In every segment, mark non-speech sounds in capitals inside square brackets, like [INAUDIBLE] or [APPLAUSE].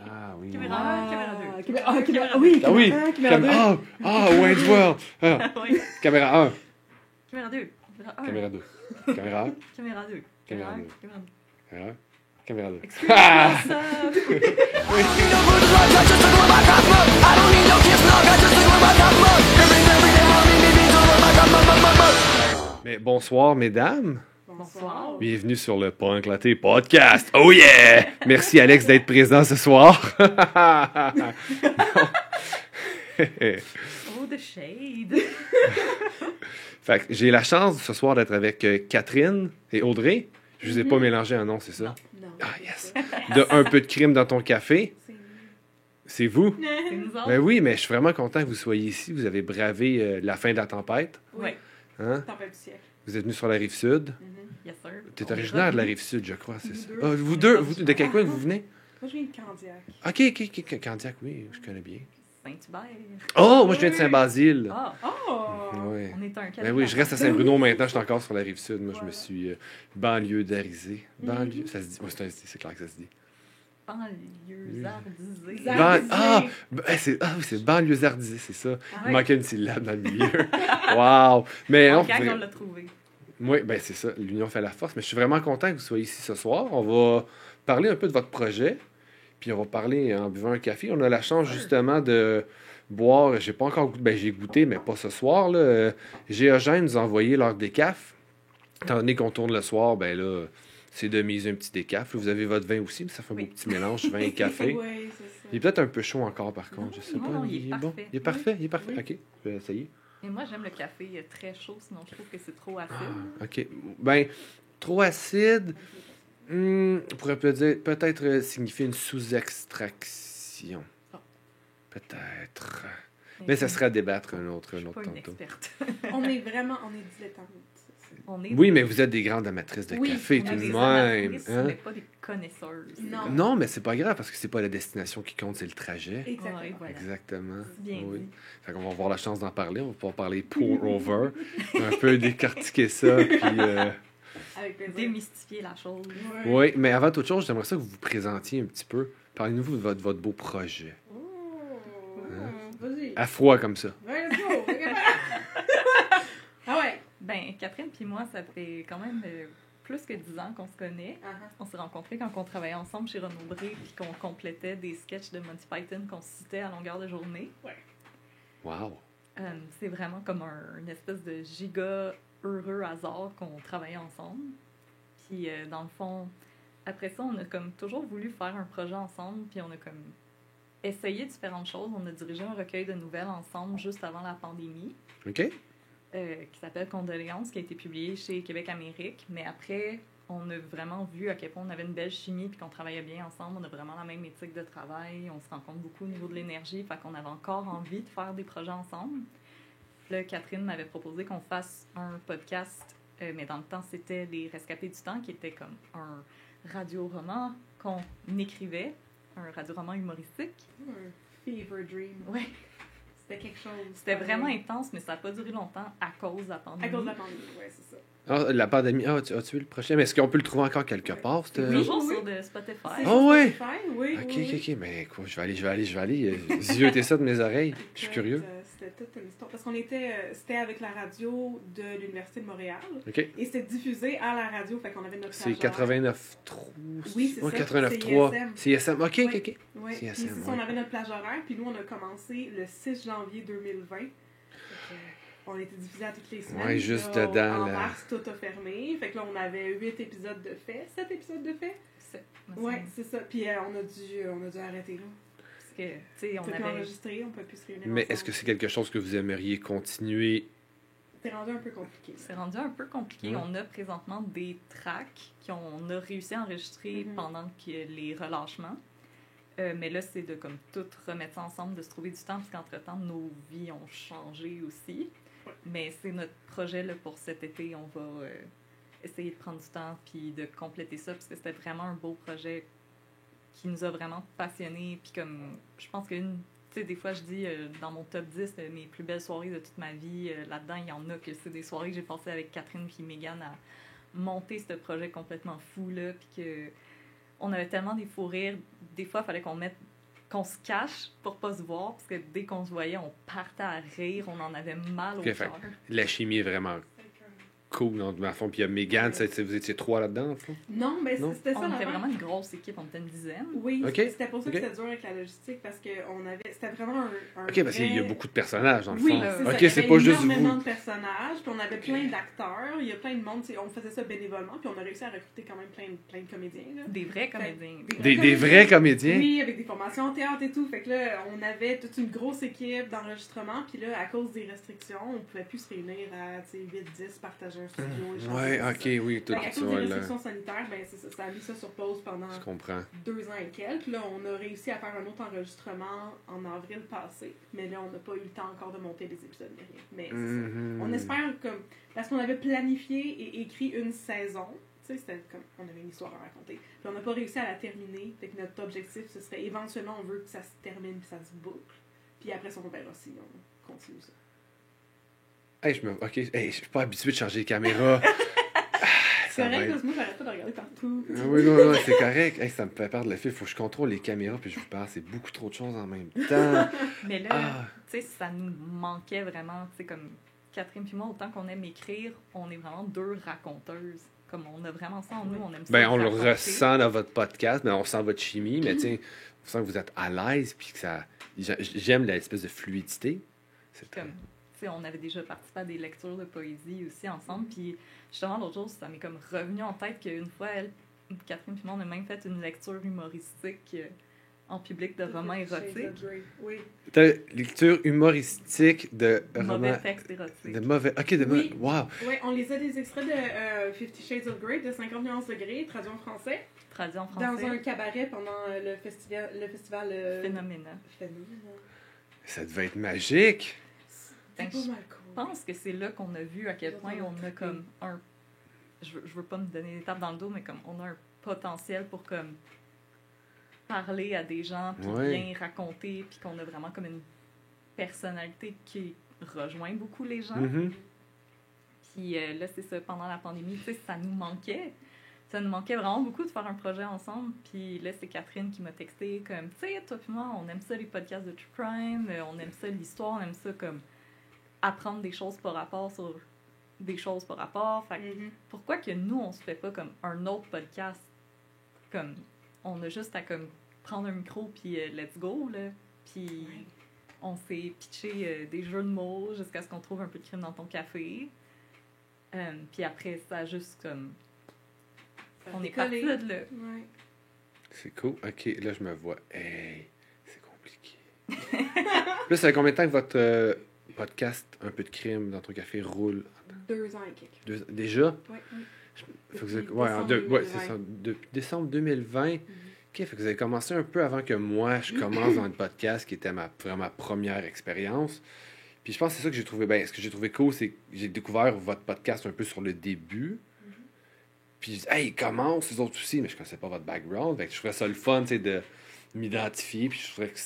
Ah oui. Caméra un, caméra deux. camé- ah, caméra- oui, Ah oui. caméra un, caméra Cam- deux. Ah, ah, Wayne's World. Ah, oui. caméra 1. Caméra 2. Caméra 1. Caméra 2. Caméra 1. Caméra 2. Caméra un, deux. Caméra 2. Caméra 1. Caméra 2. Excuse-moi Ah! [LAUGHS] Mais bonsoir, mesdames. Bonsoir. Bienvenue sur le Pas Enclaté podcast. Oh yeah! [LAUGHS] Merci, Alex, d'être présent ce soir. [LAUGHS] Oh, the shade. [LAUGHS] fait que j'ai la chance ce soir d'être avec euh, Catherine et Audrey. Je vous ai pas mélangé un nom, c'est ça? Non. Ah, yes! De un peu de crime dans ton café. C'est vous? Ben oui, mais je suis vraiment content que vous soyez ici. Vous avez bravé euh, la fin de la tempête. Oui, Hein? tempête du siècle. Vous êtes venu sur la rive sud? Yes, sir. Tu es On originaire de la rive sud, je crois, c'est ça. deux. Ah, vous deux, vous- de quel coin vous venez? Moi, je viens de Candiac. Ok, ok, Candiac, oui, je connais bien. Saint-Hubert. Oh, moi je viens de Saint-Basile. Ah, Oh! Ouais. on est un Ben oui, je reste à Saint-Bruno maintenant, je suis encore sur la rive sud. Moi, je me suis euh, banlieue-darisé. Mhm. Banlieue, ça se dit. C'est un- c'est clair que ça se dit. Banlieusardisé. Ban- ah, ben, c'est ah oui, c'est banlieusardisé, c'est ça. Ah Il ouais. manquait une syllabe dans le milieu. [LAUGHS] Wow! Mais vrai- on l'a trouvé. Oui, ben c'est ça. L'union fait la force. Mais je suis vraiment content que vous soyez ici ce soir. On va parler un peu de votre projet. Puis on va parler en buvant un café. On a la chance justement de boire. J'ai pas encore goûté. Ben j'ai goûté, mais pas ce soir. Là. Géogène nous a envoyé leur décaf. Étant donné qu'on tourne le soir, ben là, c'est de mise un petit décaf. Vous avez votre vin aussi, mais ça fait un Oui. beau petit mélange, vin et café. [LAUGHS] Oui, c'est ça. Il est peut-être un peu chaud encore par contre, je sais Non, pas. non, il est bon. parfait. Il est parfait, il est parfait. Oui. Ok, je vais essayer. Moi, j'aime le café très chaud, sinon je trouve que c'est trop acide. Ah, OK. Ben, trop acide, hmm, on pourrait peut dire- peut-être euh, signifier une sous-extraction. Ah. Peut-être. Mais ça serait à débattre un autre, un autre pas une tantôt. experte. On est vraiment, on est dilettantes. On est Oui, mais vous êtes des grandes amatrices de Oui, café on tout de même. hein? mais pas des connaisseuses. Non. Non, mais c'est pas grave parce que c'est pas la destination qui compte, c'est le trajet. Exactement. Ouais, voilà. Exactement. C'est bien Oui. dit. Fait qu'on va avoir la chance d'en parler. On va pouvoir parler [LAUGHS] pour over, un peu décortiquer ça. Puis, euh, Avec. Démystifier la chose. Oui, mais avant toute chose, j'aimerais ça que vous vous présentiez un petit peu. Parlez-nous de votre, votre beau projet. Oh, Hein? Vas-y. À froid comme ça. Ouais, let's go. ah ouais. Ben, Catherine puis moi, ça fait quand même euh, plus que 10 ans qu'on se connaît. Ah, ah. On s'est rencontrés quand on travaillait ensemble chez Renaud Bré puis qu'on complétait des sketchs de Monty Python qu'on citait à longueur de journée. Wow. Euh, c'est vraiment comme un, une espèce de giga heureux hasard qu'on travaillait ensemble. Puis euh, dans le fond, après ça, on a comme toujours voulu faire un projet ensemble, puis on a comme essayé différentes choses. On a dirigé un recueil de nouvelles ensemble juste avant la pandémie. OK? Euh, qui s'appelle Condoléances, qui a été publié chez Québec Amérique. Mais après, on a vraiment vu à quel point on avait une belle chimie puis qu'on travaillait bien ensemble. On a vraiment la même éthique de travail. On se rencontre beaucoup au niveau de l'énergie. Fait qu'on avait encore envie de faire des projets ensemble. Là, Catherine m'avait proposé qu'on fasse un podcast, euh, mais dans le temps, c'était Les Rescapés du Temps, qui était comme un radio-roman qu'on écrivait, un radio-roman humoristique. Un fever dream. Ouais. C'était quelque chose. C'était vraiment intense, mais ça n'a pas duré longtemps à cause de la pandémie. À cause de la pandémie, ouais, c'est ça. Ah, la pandémie. Ah, tu as-tu vu le prochain? Mais est-ce qu'on peut le trouver encore quelque part? Oui. Toujours oui. sur de Spotify. Ah sur ouais? Spotify, oui. Ok, oui, ok, oui. ok. Mais quoi, je vais aller, je vais aller, je vais aller. euh, [LAUGHS] Zioter ça de mes oreilles. Je suis curieux. euh, C'était toute une histoire. Parce qu'on était, euh, c'était avec la radio de l'Université de Montréal. Ok. Et c'était diffusé à la radio, fait qu'on avait notre C'est plageur. 89.3. Oui, c'est Ouais, ça. 89.3. C'est ISM. C'est ISM. Ok, ok, ok. Ouais. C'est Puis ça, on avait notre plage horaire, puis nous, on a commencé le 6 janvier 2020. Fait que, on était diffusé à toutes les semaines. Ouais, Puis juste là, dedans, En là. mars, tout a fermé. Fait que là, on avait 8 épisodes de fait, 7 épisodes de fait? C'est- me Ouais, semble. c'est ça. Puis euh, on, a dû, on a dû arrêter là. Que, tu sais, On on peut plus avait. enregistrer, on peut plus se réunir. Mais est-ce que c'est quelque chose que vous aimeriez continuer? C'est rendu un peu compliqué. C'est rendu un peu compliqué. On a présentement des tracks qu'on a réussi à enregistrer Mhm. pendant que les relâchements. Euh, mais là, c'est de comme tout remettre ça ensemble, de se trouver du temps, parce qu'entre-temps, nos vies ont changé aussi. Ouais. Mais c'est notre projet là, pour cet été. On va euh, essayer de prendre du temps puis de compléter ça, parce que c'était vraiment un beau projet qui nous a vraiment passionnés. Puis comme, je pense qu'une... Tu sais, des fois, je dis euh, dans mon top 10 de mes plus belles soirées de toute ma vie, euh, là-dedans, il y en a que c'est des soirées que j'ai passées avec Catherine puis Megan à monter ce projet complètement fou, là, puis que on avait tellement des fous rires. Des fois, il fallait qu'on mette qu'on se cache pour pas se voir, parce que dès qu'on se voyait, on partait à rire, on en avait mal au cœur. La chimie est vraiment cool, dans le fond. Puis il y a Megan, vous étiez trois là-dedans, en? Non, mais c'était ça On était vraiment une grosse équipe, on était une dizaine. Oui, c'était pour ça que c'était dur avec la logistique parce que on avait, c'était vraiment un, un Ok, parce qu'il y a beaucoup de personnages, dans le Oui, fond. Ok, Il y c'est avait pas juste énormément vous. de personnages, puis on avait plein d'acteurs, il y a plein de monde, on faisait ça bénévolement, puis on a réussi à recruter quand même plein, de- plein de comédiens. Là. Des vrais comédiens. Des, des vrais comédiens? Oui, avec des formations en théâtre et tout. Fait que là, on avait toute une grosse équipe d'enregistrement, puis là, à cause des restrictions, on pouvait plus se réunir à tu sais, 8-10, partager un studio. les Ouais, ok, ça. oui, tout Fait qu'à ça. cause des là. restrictions sanitaires, ben, ça, ça a mis ça sur pause pendant deux ans et quelques. Là, on a réussi à faire un autre enregistrement en avril passé, mais là, on n'a pas eu le temps encore de monter les épisodes, ni rien. Mais. Mhm. On espère comme. Parce qu'on avait planifié et écrit une saison. Tu sais, c'était comme. On avait une histoire à raconter. Puis on n'a pas réussi à la terminer. Fait que notre objectif, ce serait éventuellement, on veut que ça se termine puis ça se boucle. Puis après ça, on verra si on continue ça. Hey, je me... Ok, hey, je suis pas habitué de changer de caméra. [LAUGHS] Ah, C'est être- parce que moi, j'arrête pas de regarder partout. Ah oui, non, non, c'est correct. Hey, ça me fait perdre le fil. Faut que je contrôle les caméras puis je vous parle. C'est beaucoup trop de choses en même temps. [LAUGHS] Mais là, Ah, tu sais, ça nous manquait vraiment, tu sais, comme Catherine puis moi, autant qu'on aime écrire, on est vraiment deux raconteuses. Comme on a vraiment ça en nous, on aime ça. ben, on le ressent dans votre podcast, mais on sent votre chimie. Mais [CLEARS THROAT] sais, on sent que vous êtes à l'aise puis que ça. j'a- J'aime l'espèce de fluidité. C'est Comme, on avait déjà participé à des lectures de poésie aussi ensemble. Puis justement, l'autre jour, ça m'est comme revenu en tête qu'une fois, elle, Catherine puis moi, on a même fait une lecture humoristique euh, en public de romans érotiques. Oui. T'as lecture humoristique de Mauvais romans. texte érotique. De mauvais. Ok, de Oui. mauvais. Wow. Ouais, on les a des extraits de euh, Fifty Shades of Grey de 50 nuances de Grey, traduit en français, Traduit en dans français. un cabaret pendant euh, le festival. Le festival euh, Phénoménal. Phénoménal. Ça devait être magique. Ben, je cool. pense que c'est là qu'on a vu à quel point on a comme un. Je veux, je veux pas me donner des tapes dans le dos, mais comme on a un potentiel pour comme parler à des gens, puis Ouais. bien raconter, puis qu'on a vraiment comme une personnalité qui rejoint beaucoup les gens. Mhm. Puis euh, là, c'est ça, pendant la pandémie, tu sais, ça nous manquait. Ça nous manquait vraiment beaucoup de faire un projet ensemble. Puis là, c'est Catherine qui m'a texté comme, tu sais, toi puis moi, on aime ça les podcasts de True Crime, euh, on aime ça l'histoire, on aime ça comme apprendre des choses par rapport sur des choses par rapport. Fait que Mhm. pourquoi que nous, on se fait pas comme un autre podcast? Comme, on a juste à comme prendre un micro puis euh, let's go, là. Puis on s'est pitché euh, des jeux de mots jusqu'à ce qu'on trouve un peu de crime dans ton café. Euh, puis après, ça a juste comme... Ça On est parti de là. Ouais. C'est cool. Ok, là, je me vois. Hey, c'est compliqué. [LAUGHS] là, ça fait combien de temps que votre euh, podcast Un peu de crime dans ton café roule Deux ans et quelques. Deux- Déjà? Fait que avez- Depuis ouais, en décembre deux- ouais, c'est 2020. ça. Depuis décembre 2020. Mhm. Ok, fait que vous avez commencé un peu avant que moi, je commence dans le podcast, qui était ma, vraiment ma première expérience. Puis je pense que c'est ça que j'ai trouvé bien. Ce que j'ai trouvé cool, c'est que j'ai découvert votre podcast un peu sur le début. Puis je dis, hey, comment les autres aussi, mais je connaissais pas votre background. Fait que je trouvais ça le fun, tu sais, de m'identifier. Puis je trouvais que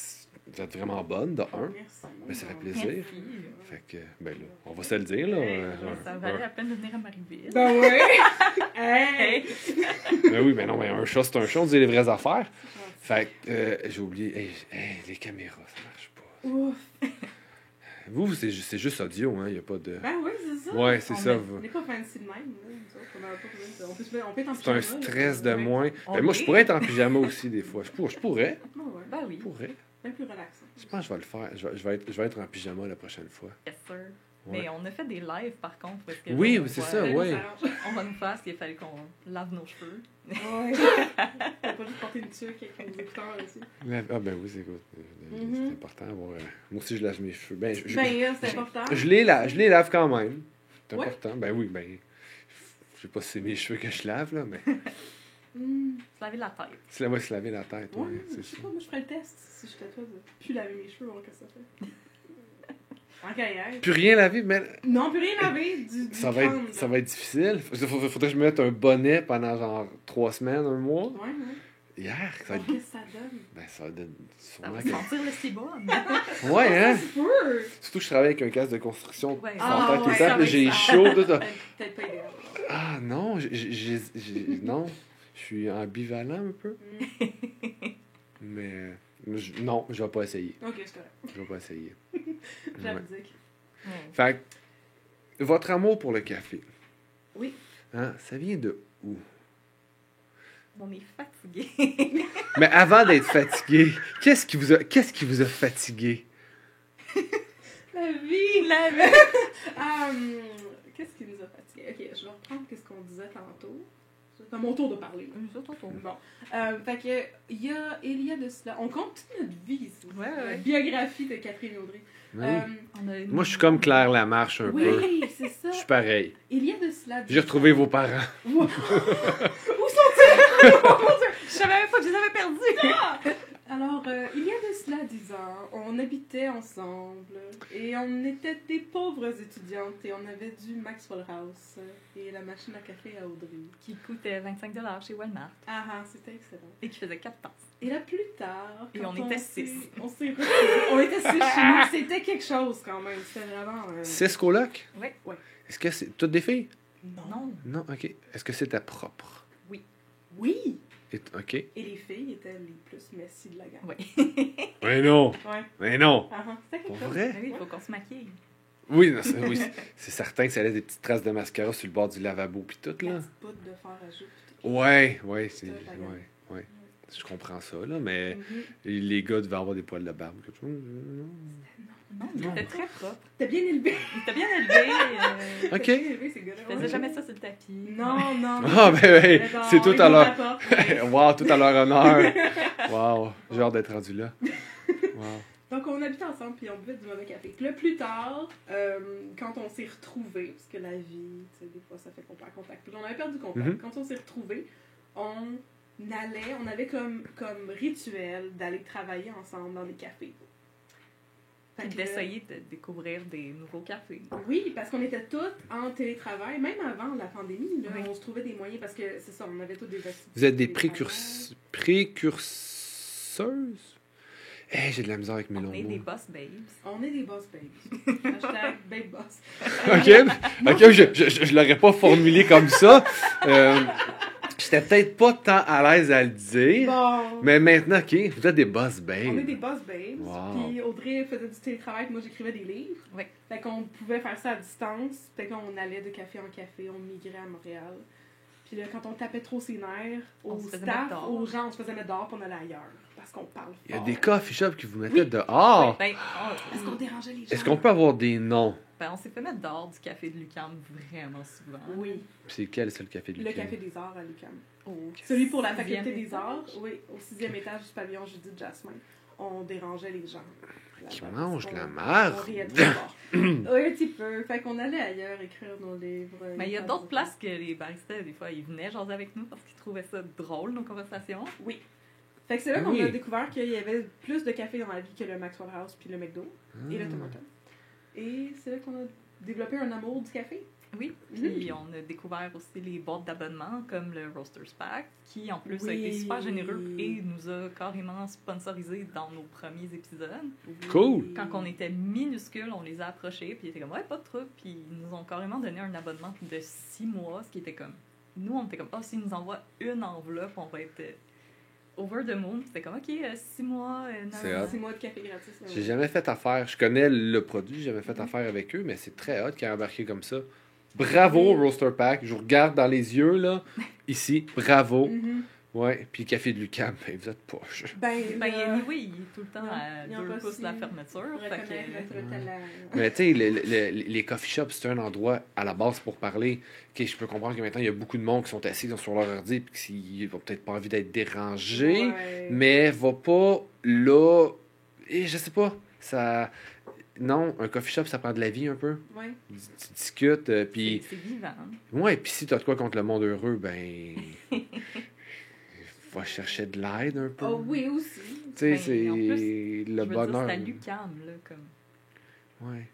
vous êtes vraiment bonne, de un. Merci. Mais ça fait plaisir. Merci. Fait que, ben là, on va se le dire, là. Hey, Ça valait un- la peine de venir à Marieville. Ben ouais! [LAUGHS] hey! Ben oui, mais non, mais un chat, c'est un chat, on dit les vraies affaires. Fait que, euh, j'ai oublié, hey, hey, les caméras, ça marche pas. Ouf! Vous, c'est ju- c'est juste audio, hein, il n'y a pas de... Ben oui, c'est ça. Ouais, c'est On ça. On n'est pas fancy de même. là, nous autres. On a pas besoin de- on peut se mettre- on peut être en C'est un là, stress de moins. Ben, moi, je pourrais être en pyjama aussi, des fois. Je pourrais. Je pourrais. Ouais. Ben oui, Je pourrais. Bien plus relaxant. Je pense que je vais le faire. Je vais, je vais être, je vais être en pyjama la prochaine fois. yes sir. Ouais. Mais on a fait des lives par contre. Parce que Oui, on oui, c'est va- ça, s'arrange. On va nous faire ce qu'il fallait qu'on lave nos cheveux. Ouais. [LAUGHS] T'as pas juste porter une tuque avec des écouteurs aussi. Ah, ben oui, c'est good. Euh, Mhm. C'est important. d'avoir, euh, Moi aussi, je lave mes cheveux. Ben, je, Ben, là, c'est important. je les lave, je les lave quand même. C'est Ouais. important. Ben oui, ben. Je sais pas si c'est mes cheveux que je lave, là, mais [LAUGHS] Hmm. Se laver la tête. c'est la moi se laver la tête. Ouais, ouais, je sais ça. pas, moi je ferais le test si j'étais toi de plus laver mes cheveux, voir que ça fait. [LAUGHS] En carrière. Plus rien laver, mais Non, plus rien laver. Du, du ça va, crâne, être, ça va être difficile. Faudrait, faudrait que je me mette un bonnet pendant genre trois semaines, un mois. Ouais, ouais. Hier, ça va Alors, être. Qu'est-ce que ça donne? Ben, ça va donner Ça sûrement va que- sentir le cibum. [LAUGHS] Ouais, hein? Se! Surtout que je travaille avec un casque de construction Ouais. sans Ah, tout le ouais, temps, va j'ai chaud, tout. [LAUGHS] Peut-être pas idéal. Ah non, j'ai- Non. Je suis ambivalent un peu, Mm. [LAUGHS] mais je- non, je vais pas essayer. Ok, c'est correct. Je vais pas essayer. [LAUGHS] Ouais. Ouais. Fait que, votre amour pour le café, Oui. hein, ça vient de où? On est fatigué. [LAUGHS] Mais avant d'être fatigué, qu'est-ce qui vous a, qu'est-ce qui vous a fatigué? La vie! La Hum, Qu'est-ce qui nous a fatigués? Ok, je vais reprendre ce qu'on disait tantôt. C'est à mon tour de parler. Bon. Euh, fait que, il y a, il y a de cela. On compte toute notre vie ici. Ouais, ouais. La biographie de Catherine Audrey. Oui. Euh, une- Moi, je suis comme Claire Lamarche un peu. oui, c'est ça. Je suis pareil. Il y a de cela. J'ai retrouvé vos parents. Où sont-ils? [LAUGHS] [LAUGHS] Je savais même pas que je les avais perdus. Alors, euh, il y a de cela dix ans, on habitait ensemble et on était des pauvres étudiantes et on avait du Maxwell House et la machine à café à Audrey. Qui coûtait 25 chez Walmart Ah ah, c'était excellent. et qui faisait 4 tasses. Et là, plus tard, Et quand on était s'est- six. On s'est. On était six chez nous. C'était quelque chose quand même. C'était vraiment. euh, Six colocs? Ouais. Est-ce que c'est toutes des filles? Non. Non, ok. Est-ce que c'était propre? Oui! Et- Ok. Et les filles étaient les plus messy de la gang. Ouais. [LAUGHS] Mais non! Ouais. Mais non! Ah Pour quelque chose. vrai? Ah oui, il faut qu'on se maquille. Oui, non, c'est, oui, c'est- [LAUGHS] c'est certain que ça laisse des petites traces de mascara sur le bord du lavabo pis tout, là. de fer à joues. Ouais, ouais, c'est. Ouais, ouais. Je comprends ça, là, mais Mhm. les gars devaient avoir des poils de barbe. quelque chose. Non, Non. était très propre. T'es bien élevé. Était bien élevé. euh, [LAUGHS] Ok. T'es bien élevé, ces gars-là. Ouais. jamais ça sur le tapis. Non, non. [LAUGHS] Ah, ben, ben, Mais c'est tout à leur. [LAUGHS] wow, tout à leur honneur. Wow, j'ai hâte d'être rendu là. Wow. Donc, on habitait ensemble, puis on buvait du mauvais café. Puis là, plus tard, euh, quand on s'est retrouvés, parce que la vie, tu sais, des fois, ça fait qu'on perd contact. Puis on avait perdu contact. Mhm. Quand on s'est retrouvés, on allait, on avait comme, comme rituel d'aller travailler ensemble dans des cafés. Fait Puis d'essayer de découvrir des nouveaux cafés. Oui, parce qu'on était toutes en télétravail, même avant la pandémie, là, Oui. on se trouvait des moyens, parce que c'est ça, on avait toutes des activités. Vous êtes des de précurs... précurseuses? Eh, j'ai de la misère avec mes On longs est des mots. boss babes. On est des boss babes. [LAUGHS] Hashtag babe boss. Ok, ok, je, je, je, je l'aurais pas formulé comme ça. Euh, J'étais peut-être pas tant à l'aise à le dire. Bon. Mais maintenant, ok, vous êtes des boss babes. On est des boss babes. Wow. Puis Audrey faisait du télétravail, puis moi j'écrivais des livres. Oui. Fait qu'on pouvait faire ça à distance. Fait qu'on allait de café en café, on migrait à Montréal. Puis là, quand on tapait trop ses nerfs, On au se faisait staff, aux gens, on se faisait mettre dehors, puis on allait ailleurs. Parce qu'on parle Il y a des coffee shops qui vous mettaient Oui. dehors. Ben, on, Parce qu'on dérangeait les gens. Est-ce qu'on peut avoir des noms? Ben, on s'est fait mettre dehors du café de Lucam vraiment souvent. Oui, C'est quel, c'est le café du le Café des Arts à l'UQAM. Au Celui pour la Faculté des. Arts, oui, au sixième étage du pavillon Judith Jasmin. On dérangeait les gens. Qui mangent parce la qu'on- merde. On riait trop fort. oui, un petit peu. Fait qu'on allait ailleurs écrire nos livres. Mais il y a d'autres places que les baristas, des fois, ils venaient jaser avec nous parce qu'ils trouvaient ça drôle, nos conversations. Oui. Fait que c'est là qu'on Oui. a découvert qu'il y avait plus de café dans la vie que le Maxwell House puis le McDo et le Ah. Et c'est là qu'on a développé un amour du café. Oui, puis on a découvert aussi les boîtes d'abonnement comme le Roasters Pack, qui en plus a été Oui. super généreux et nous a carrément sponsorisé dans nos premiers épisodes. Cool. Quand on était minuscules, on les a approchés, puis ils étaient comme ouais, pas de trouble, puis ils nous ont carrément donné un abonnement de six mois, ce qui était comme. Nous, on était comme, oh, s'ils nous envoient une enveloppe, on va être over the moon. C'était comme, ok, euh, six mois, euh. Six mois de café gratis. là, J'ai jamais fait affaire. Je connais le produit, j'ai jamais fait affaire avec eux, mais c'est très hot qu'ils aient embarqué comme ça. Bravo. Roaster Pack. Je vous regarde dans les yeux, là. [LAUGHS] Ici, bravo. Mhm. Ouais, puis Café de Lucam, ben, vous êtes poche. Ben, Ben, là, anyway, il est tout le temps Non, à ils ont deux pas pouces de la fermeture. fait que-. Mais tu sais, le- le- le- les coffee shops, c'est un endroit à la base pour parler. Je peux comprendre que maintenant, il y a beaucoup de monde qui sont assis sur leur ordi et qui n'ont peut-être pas envie d'être dérangés. Ouais. Mais va pas là. Et je sais pas. Ça. Non, un coffee shop, ça prend de la vie un peu. Ouais. Tu tu discutes, euh, puis. C'est vivant. Ouais, puis si t'as de quoi contre le monde heureux, ben. [LAUGHS] va chercher de l'aide un peu. Oh oui, aussi. Tu sais, Ben, c'est le bonheur. c'est à l'UCAM, là, comme... Ouais.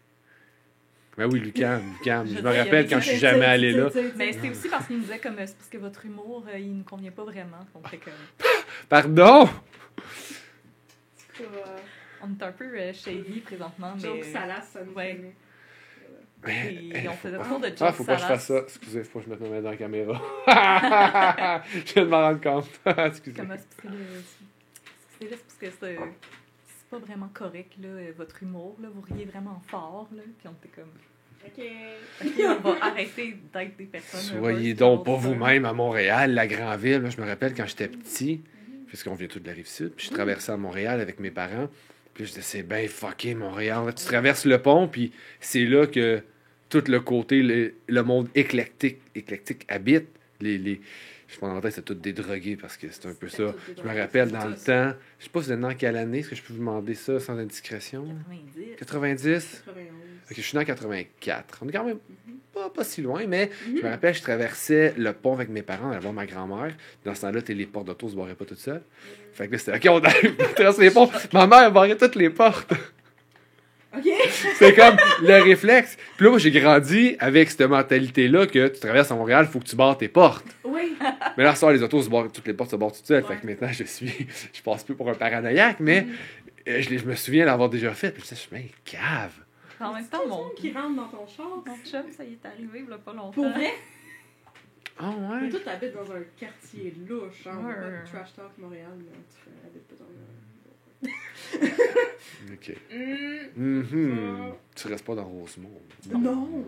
Ben oui, Lucam, Lucam. Je me rappelle quand je suis jamais allé là. Mais sais. c'était aussi parce qu'il nous disait comme, euh, c'est parce que votre humour, euh, il ne convient pas vraiment. On fait que... [LAUGHS] Pardon! Euh, On est un peu euh, shady présentement, mais... Joke salace, ça nous Ouais. Mais, Et eh, on faisait trop de Ah, faut pas que je fasse ça. Excusez, faut que je mette ma main dans la caméra. [LAUGHS] je viens de m'en rendre compte. [LAUGHS] Excusez. Comment c'est parce que c'est juste parce que c'est c'est pas vraiment correct, là, votre humour, là. Vous riez vraiment fort, là. Puis on était comme, Ok. OK, on va arrêter d'être des personnes. Soyez donc pas vous-même à Montréal, la grande ville. Moi, je me rappelle quand j'étais petit, puisqu'on vient tous de la rive sud, puis je traversais à Montréal avec mes parents. Puis je disais, c'est bien fucké Montréal. Tu traverses le pont, puis c'est là que tout le côté, le, le monde éclectique, éclectique habite. Les, les, je pense en tête, c'est tout des drogués parce que c'est un peu ça. Je me rappelle dans le temps, je sais pas si êtes dans quelle année, est-ce que je peux vous demander ça sans indiscrétion? 90. 90? 91. Ok, je suis né en 84. On est quand même Mhm. pas, pas si loin, mais je me rappelle, je traversais le pont avec mes parents, allait voir ma grand-mère. Dans ce temps-là, t'es- les portes d'auto se barraient pas toutes seules. Fait que là, c'était OK, on on [LAUGHS] traverse les ponts. Ma mère barrait toutes les portes. Ok. [LAUGHS] C'est comme le réflexe. Puis là, moi, j'ai grandi avec cette mentalité-là que tu traverses à Montréal, faut que tu barres tes portes. Oui. [LAUGHS] Mais là, ça, les autos se barrent, toutes les portes se barrent toutes seules. Fait que maintenant, je suis, [LAUGHS] je passe plus pour un paranoïaque, mais Mhm. euh, je, me souviens l'avoir déjà fait. Puis je je suis bien cave. En même temps, mon, monde qui rentre dans ton char. mon chum, ça y est arrivé, il y a pas longtemps. Pour vrai? Ah Mais ouais? toi, t'habites dans un quartier louche, hein. Ouais. trash talk Montréal, mais tu habites pas dans [LAUGHS] OK. Hmm. Mhm. Tu restes pas dans Rosemont. Non. Non.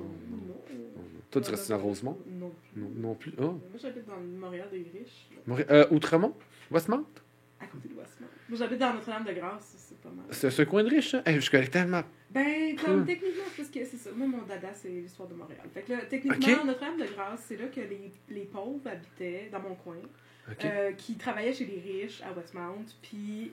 Toi, tu restes dans Rosemont? Non. Non, non plus. Oh. Moi, j'habite dans le Montréal des riches, euh, Outremont? Westmount? à côté de Westmount. Moi, j'habite dans Notre-Dame-de-Grâce, c'est pas mal. C'est un coin de riche, ça? Hey, je connais tellement. Ben, comme Hmm. techniquement, parce que c'est ça. Moi, mon dada, c'est l'histoire de Montréal. Fait que là, techniquement. Notre-Dame-de-Grâce, c'est là que les, les pauvres habitaient, dans mon coin, euh, qui travaillaient chez les riches à Westmount. Puis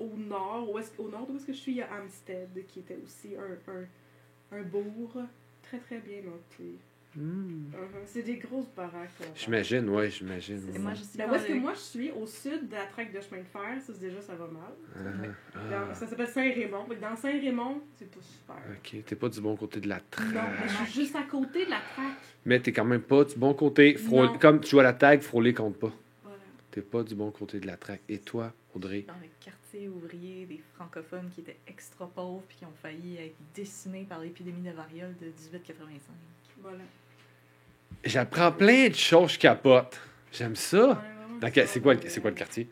au nord, où est-ce- au nord d'où est-ce que je suis, il y a Hampstead, qui était aussi un, un, un bourg très très bien noté. Hmm. Uh-huh. C'est des grosses baraques. J'imagine, ouais, j'imagine. Moi, je suis Ben, où est-ce que moi je suis, au sud de la traque de chemin de fer, ça c'est déjà ça va mal. Ah, Dans- ah. ça s'appelle Saint-Raymond. Dans Saint-Raymond, c'est pas super. Ok, t'es pas du bon côté de la traque. Non, mais je suis juste à côté de la traque. Mais t'es quand même pas du bon côté. Frôle-. Comme tu joues à la tag, frôler compte pas. Voilà. T'es pas du bon côté de la traque. Et toi, Audrey? dans le quartier ouvrier des francophones qui étaient extra pauvres puis qui ont failli être décimés par l'épidémie de variole de 1885. Voilà. J'apprends plein de choses, je capote. J'aime ça. Quel- C'est quoi, c'est quoi le quartier?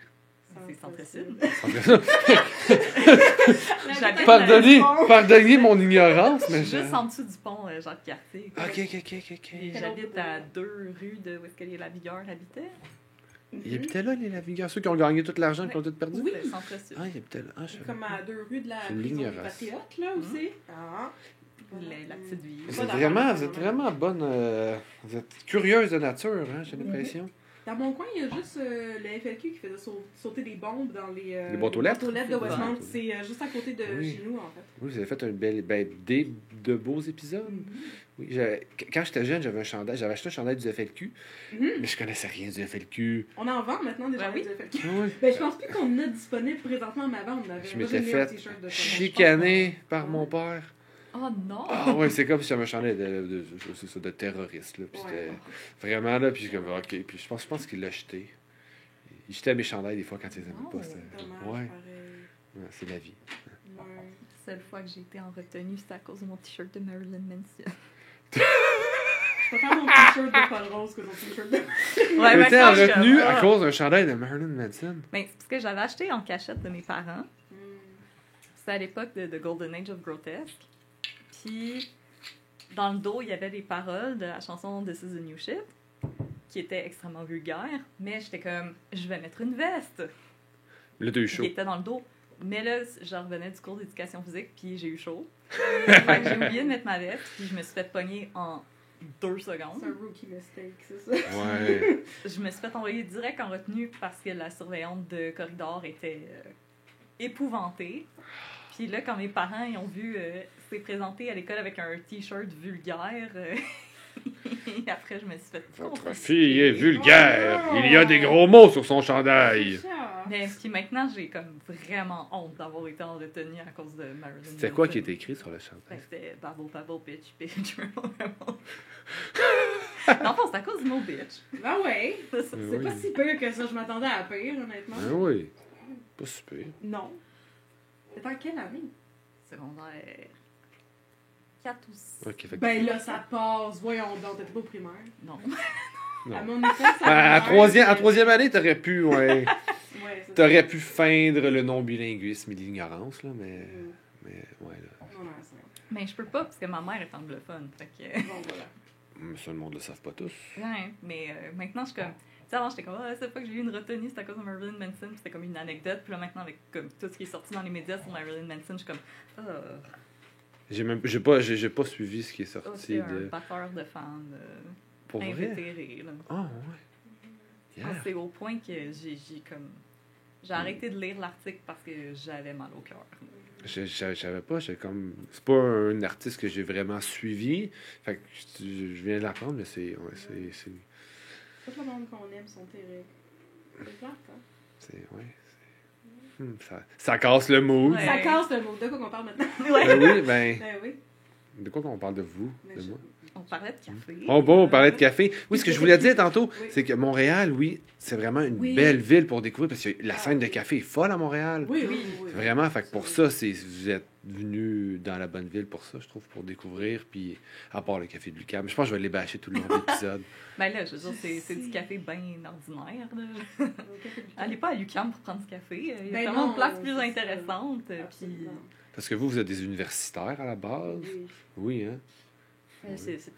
C'est centre-sud. [LAUGHS] J'habite Pardonnez, à la pardonnez mon ignorance, mais je... Juste en dessous du pont euh, Jacques-Cartier. Ok, ok, ok, ok, ok. J'habite à deux rues de où est-ce que les Habitaient. Ils habitaient là, les Lavigueurs, ceux qui ont gagné tout l'argent, qui ont tout perdu? Oui. Ah, ils habitaient là. Ah, je Comme à deux rues de la prison des. Patriotes, là aussi. Ah. La, la petite vie. Vous êtes vraiment, vous êtes vraiment. bonne. euh, vous êtes curieuse de nature, hein, j'ai l'impression. Dans mon coin, il y a juste euh, le FLQ qui faisait sau- sauter des bombes dans les, euh, Les boîtes aux lettres? de Westmount. Ouais. C'est euh, juste à côté de Oui. chez nous, en fait. Oui, vous avez fait un bel, ben, des, de beaux épisodes. Oui, j'avais- quand j'étais jeune, j'avais un chandail, j'avais acheté un chandail du FLQ, Mhm. mais je connaissais rien du FLQ. On en vend maintenant des Ben gens oui. du FLQ. Ah ouais. Ben, je pense plus qu'on en a disponible présentement, mais avant, on avait. Je m'étais fait t-shirt de ça. chicané par mon père. Oh non! Ah ouais, c'est comme si j'avais un chandail de, de, terroriste. Là, puis Ouais. c'était vraiment là, puis comme, ok. Puis je pense, je pense qu'il l'a jeté. Il jetait mes chandails des fois quand il les aimait Oh, pas. Ouais, ouais, c'est la vie. Ouais. La seule fois que j'ai été en retenue, c'était à cause de mon t-shirt de Marilyn Manson. Je préfère mon t-shirt de Paul Rose que ton t-shirt de. Ouais, J'étais mais à cause d'un chandail de Marilyn Manson. Ben, c'est parce que j'avais acheté en cachette de mes parents. C'était à l'époque de, de Golden Age of Grotesque. Puis, dans le dos, il y avait des paroles de la chanson This is a New Shit, qui était extrêmement vulgaire. Mais j'étais comme, je vais mettre une veste. Le deux chaud. Il était dans le dos. Mais là, je revenais du cours d'éducation physique, puis j'ai eu chaud. Fait que j'ai oublié de mettre ma veste, puis je me suis fait pogner en deux C'est secondes. un rookie mistake, c'est ça. Ouais. [LAUGHS] Je me suis fait envoyer direct en retenue parce que la surveillante de corridor était euh, épouvantée. Puis là, quand mes parents ils ont vu euh, s'est présenté à l'école avec un t-shirt vulgaire, euh, [LAUGHS] après je me suis fait Votre fille est vulgaire. Oh. Il y a des gros mots sur son chandail. Mais puis maintenant, j'ai comme vraiment honte d'avoir été en retenue à cause de Marilyn C'était quoi qui était écrit sur le chandail? Ben, C'était babble, babble, bitch, bitch. [LAUGHS] non, c'est à cause du mot bitch. Ah ouais? C'est Oui. pas si pire que ça. Je m'attendais à pire, honnêtement. Ah oui. Pas super. Non. C'est en quelle année? Secondaire 4 ou 6. Ok, fait que- Ben là, ça passe. Voyons donc, t'étais pas au primaire. Non. Non. À mon école, ça Ben, à, troisième, à mais- troisième année, t'aurais pu, ouais, [LAUGHS] t'aurais pu feindre le non-bilinguisme et l'ignorance, là, mais. Mm. mais ouais, là. Non, non, c'est Mais je peux pas parce que ma mère est anglophone. Fait que. bon, voilà. Hum, Ça, le monde le savent pas tous. Ouais, mais euh, maintenant, je suis comme. Tu sais, avant, j'étais comme, ah, cette fois que j'ai eu une retenue, c'était à cause de Marilyn Manson, c'était comme une anecdote. Puis là, maintenant, avec comme, tout ce qui est sorti dans les médias sur Marilyn Manson, je suis comme, ah, J'ai même j'ai pas, j'ai, j'ai pas suivi ce qui est sorti c'est un de. batteur de femmes euh, Pour vrai? invétérés, là. Ah, ouais. Ah, Yeah. C'est au point que j'ai j'ai comme. J'ai arrêté de lire l'article parce que j'avais mal au cœur. Je, je, je savais pas, j'ai comme. C'est pas un artiste que j'ai vraiment suivi. Fait que je, je viens de l'apprendre, mais c'est. Ouais, c'est. C'est. Tout le monde qu'on aime sont terribles. C'est plate, hein? c'est- ouais, c'est- ça, ça casse le mood. Ouais. Ça casse le mot. De quoi qu'on parle maintenant? [LAUGHS] Ben oui, ben. Ben oui. De quoi qu'on parle de vous? Mais De je- moi? On parlait de café. Oh, bon, on parlait de café. Oui, ce que je voulais dire tantôt, Oui. c'est que Montréal, oui, c'est vraiment une Oui. belle ville pour découvrir parce que la Ah, scène de oui. café est folle à Montréal. Oui, oui, oui. Vraiment, fait que pour ça, c'est, vous êtes venu dans la bonne ville pour ça, je trouve, pour découvrir. Puis, à part le café de Lucam, je pense que je vais les bâcher tout le long de l'épisode. [LAUGHS] Ben là, je veux dire, c'est du café bien ordinaire. Là. Allez pas à l'UQAM pour prendre du café. Il y a Ben tellement non, de places plus intéressantes. Puis, Absolument. Parce que vous, vous êtes des universitaires à la base. Oui. Oui, hein? euh.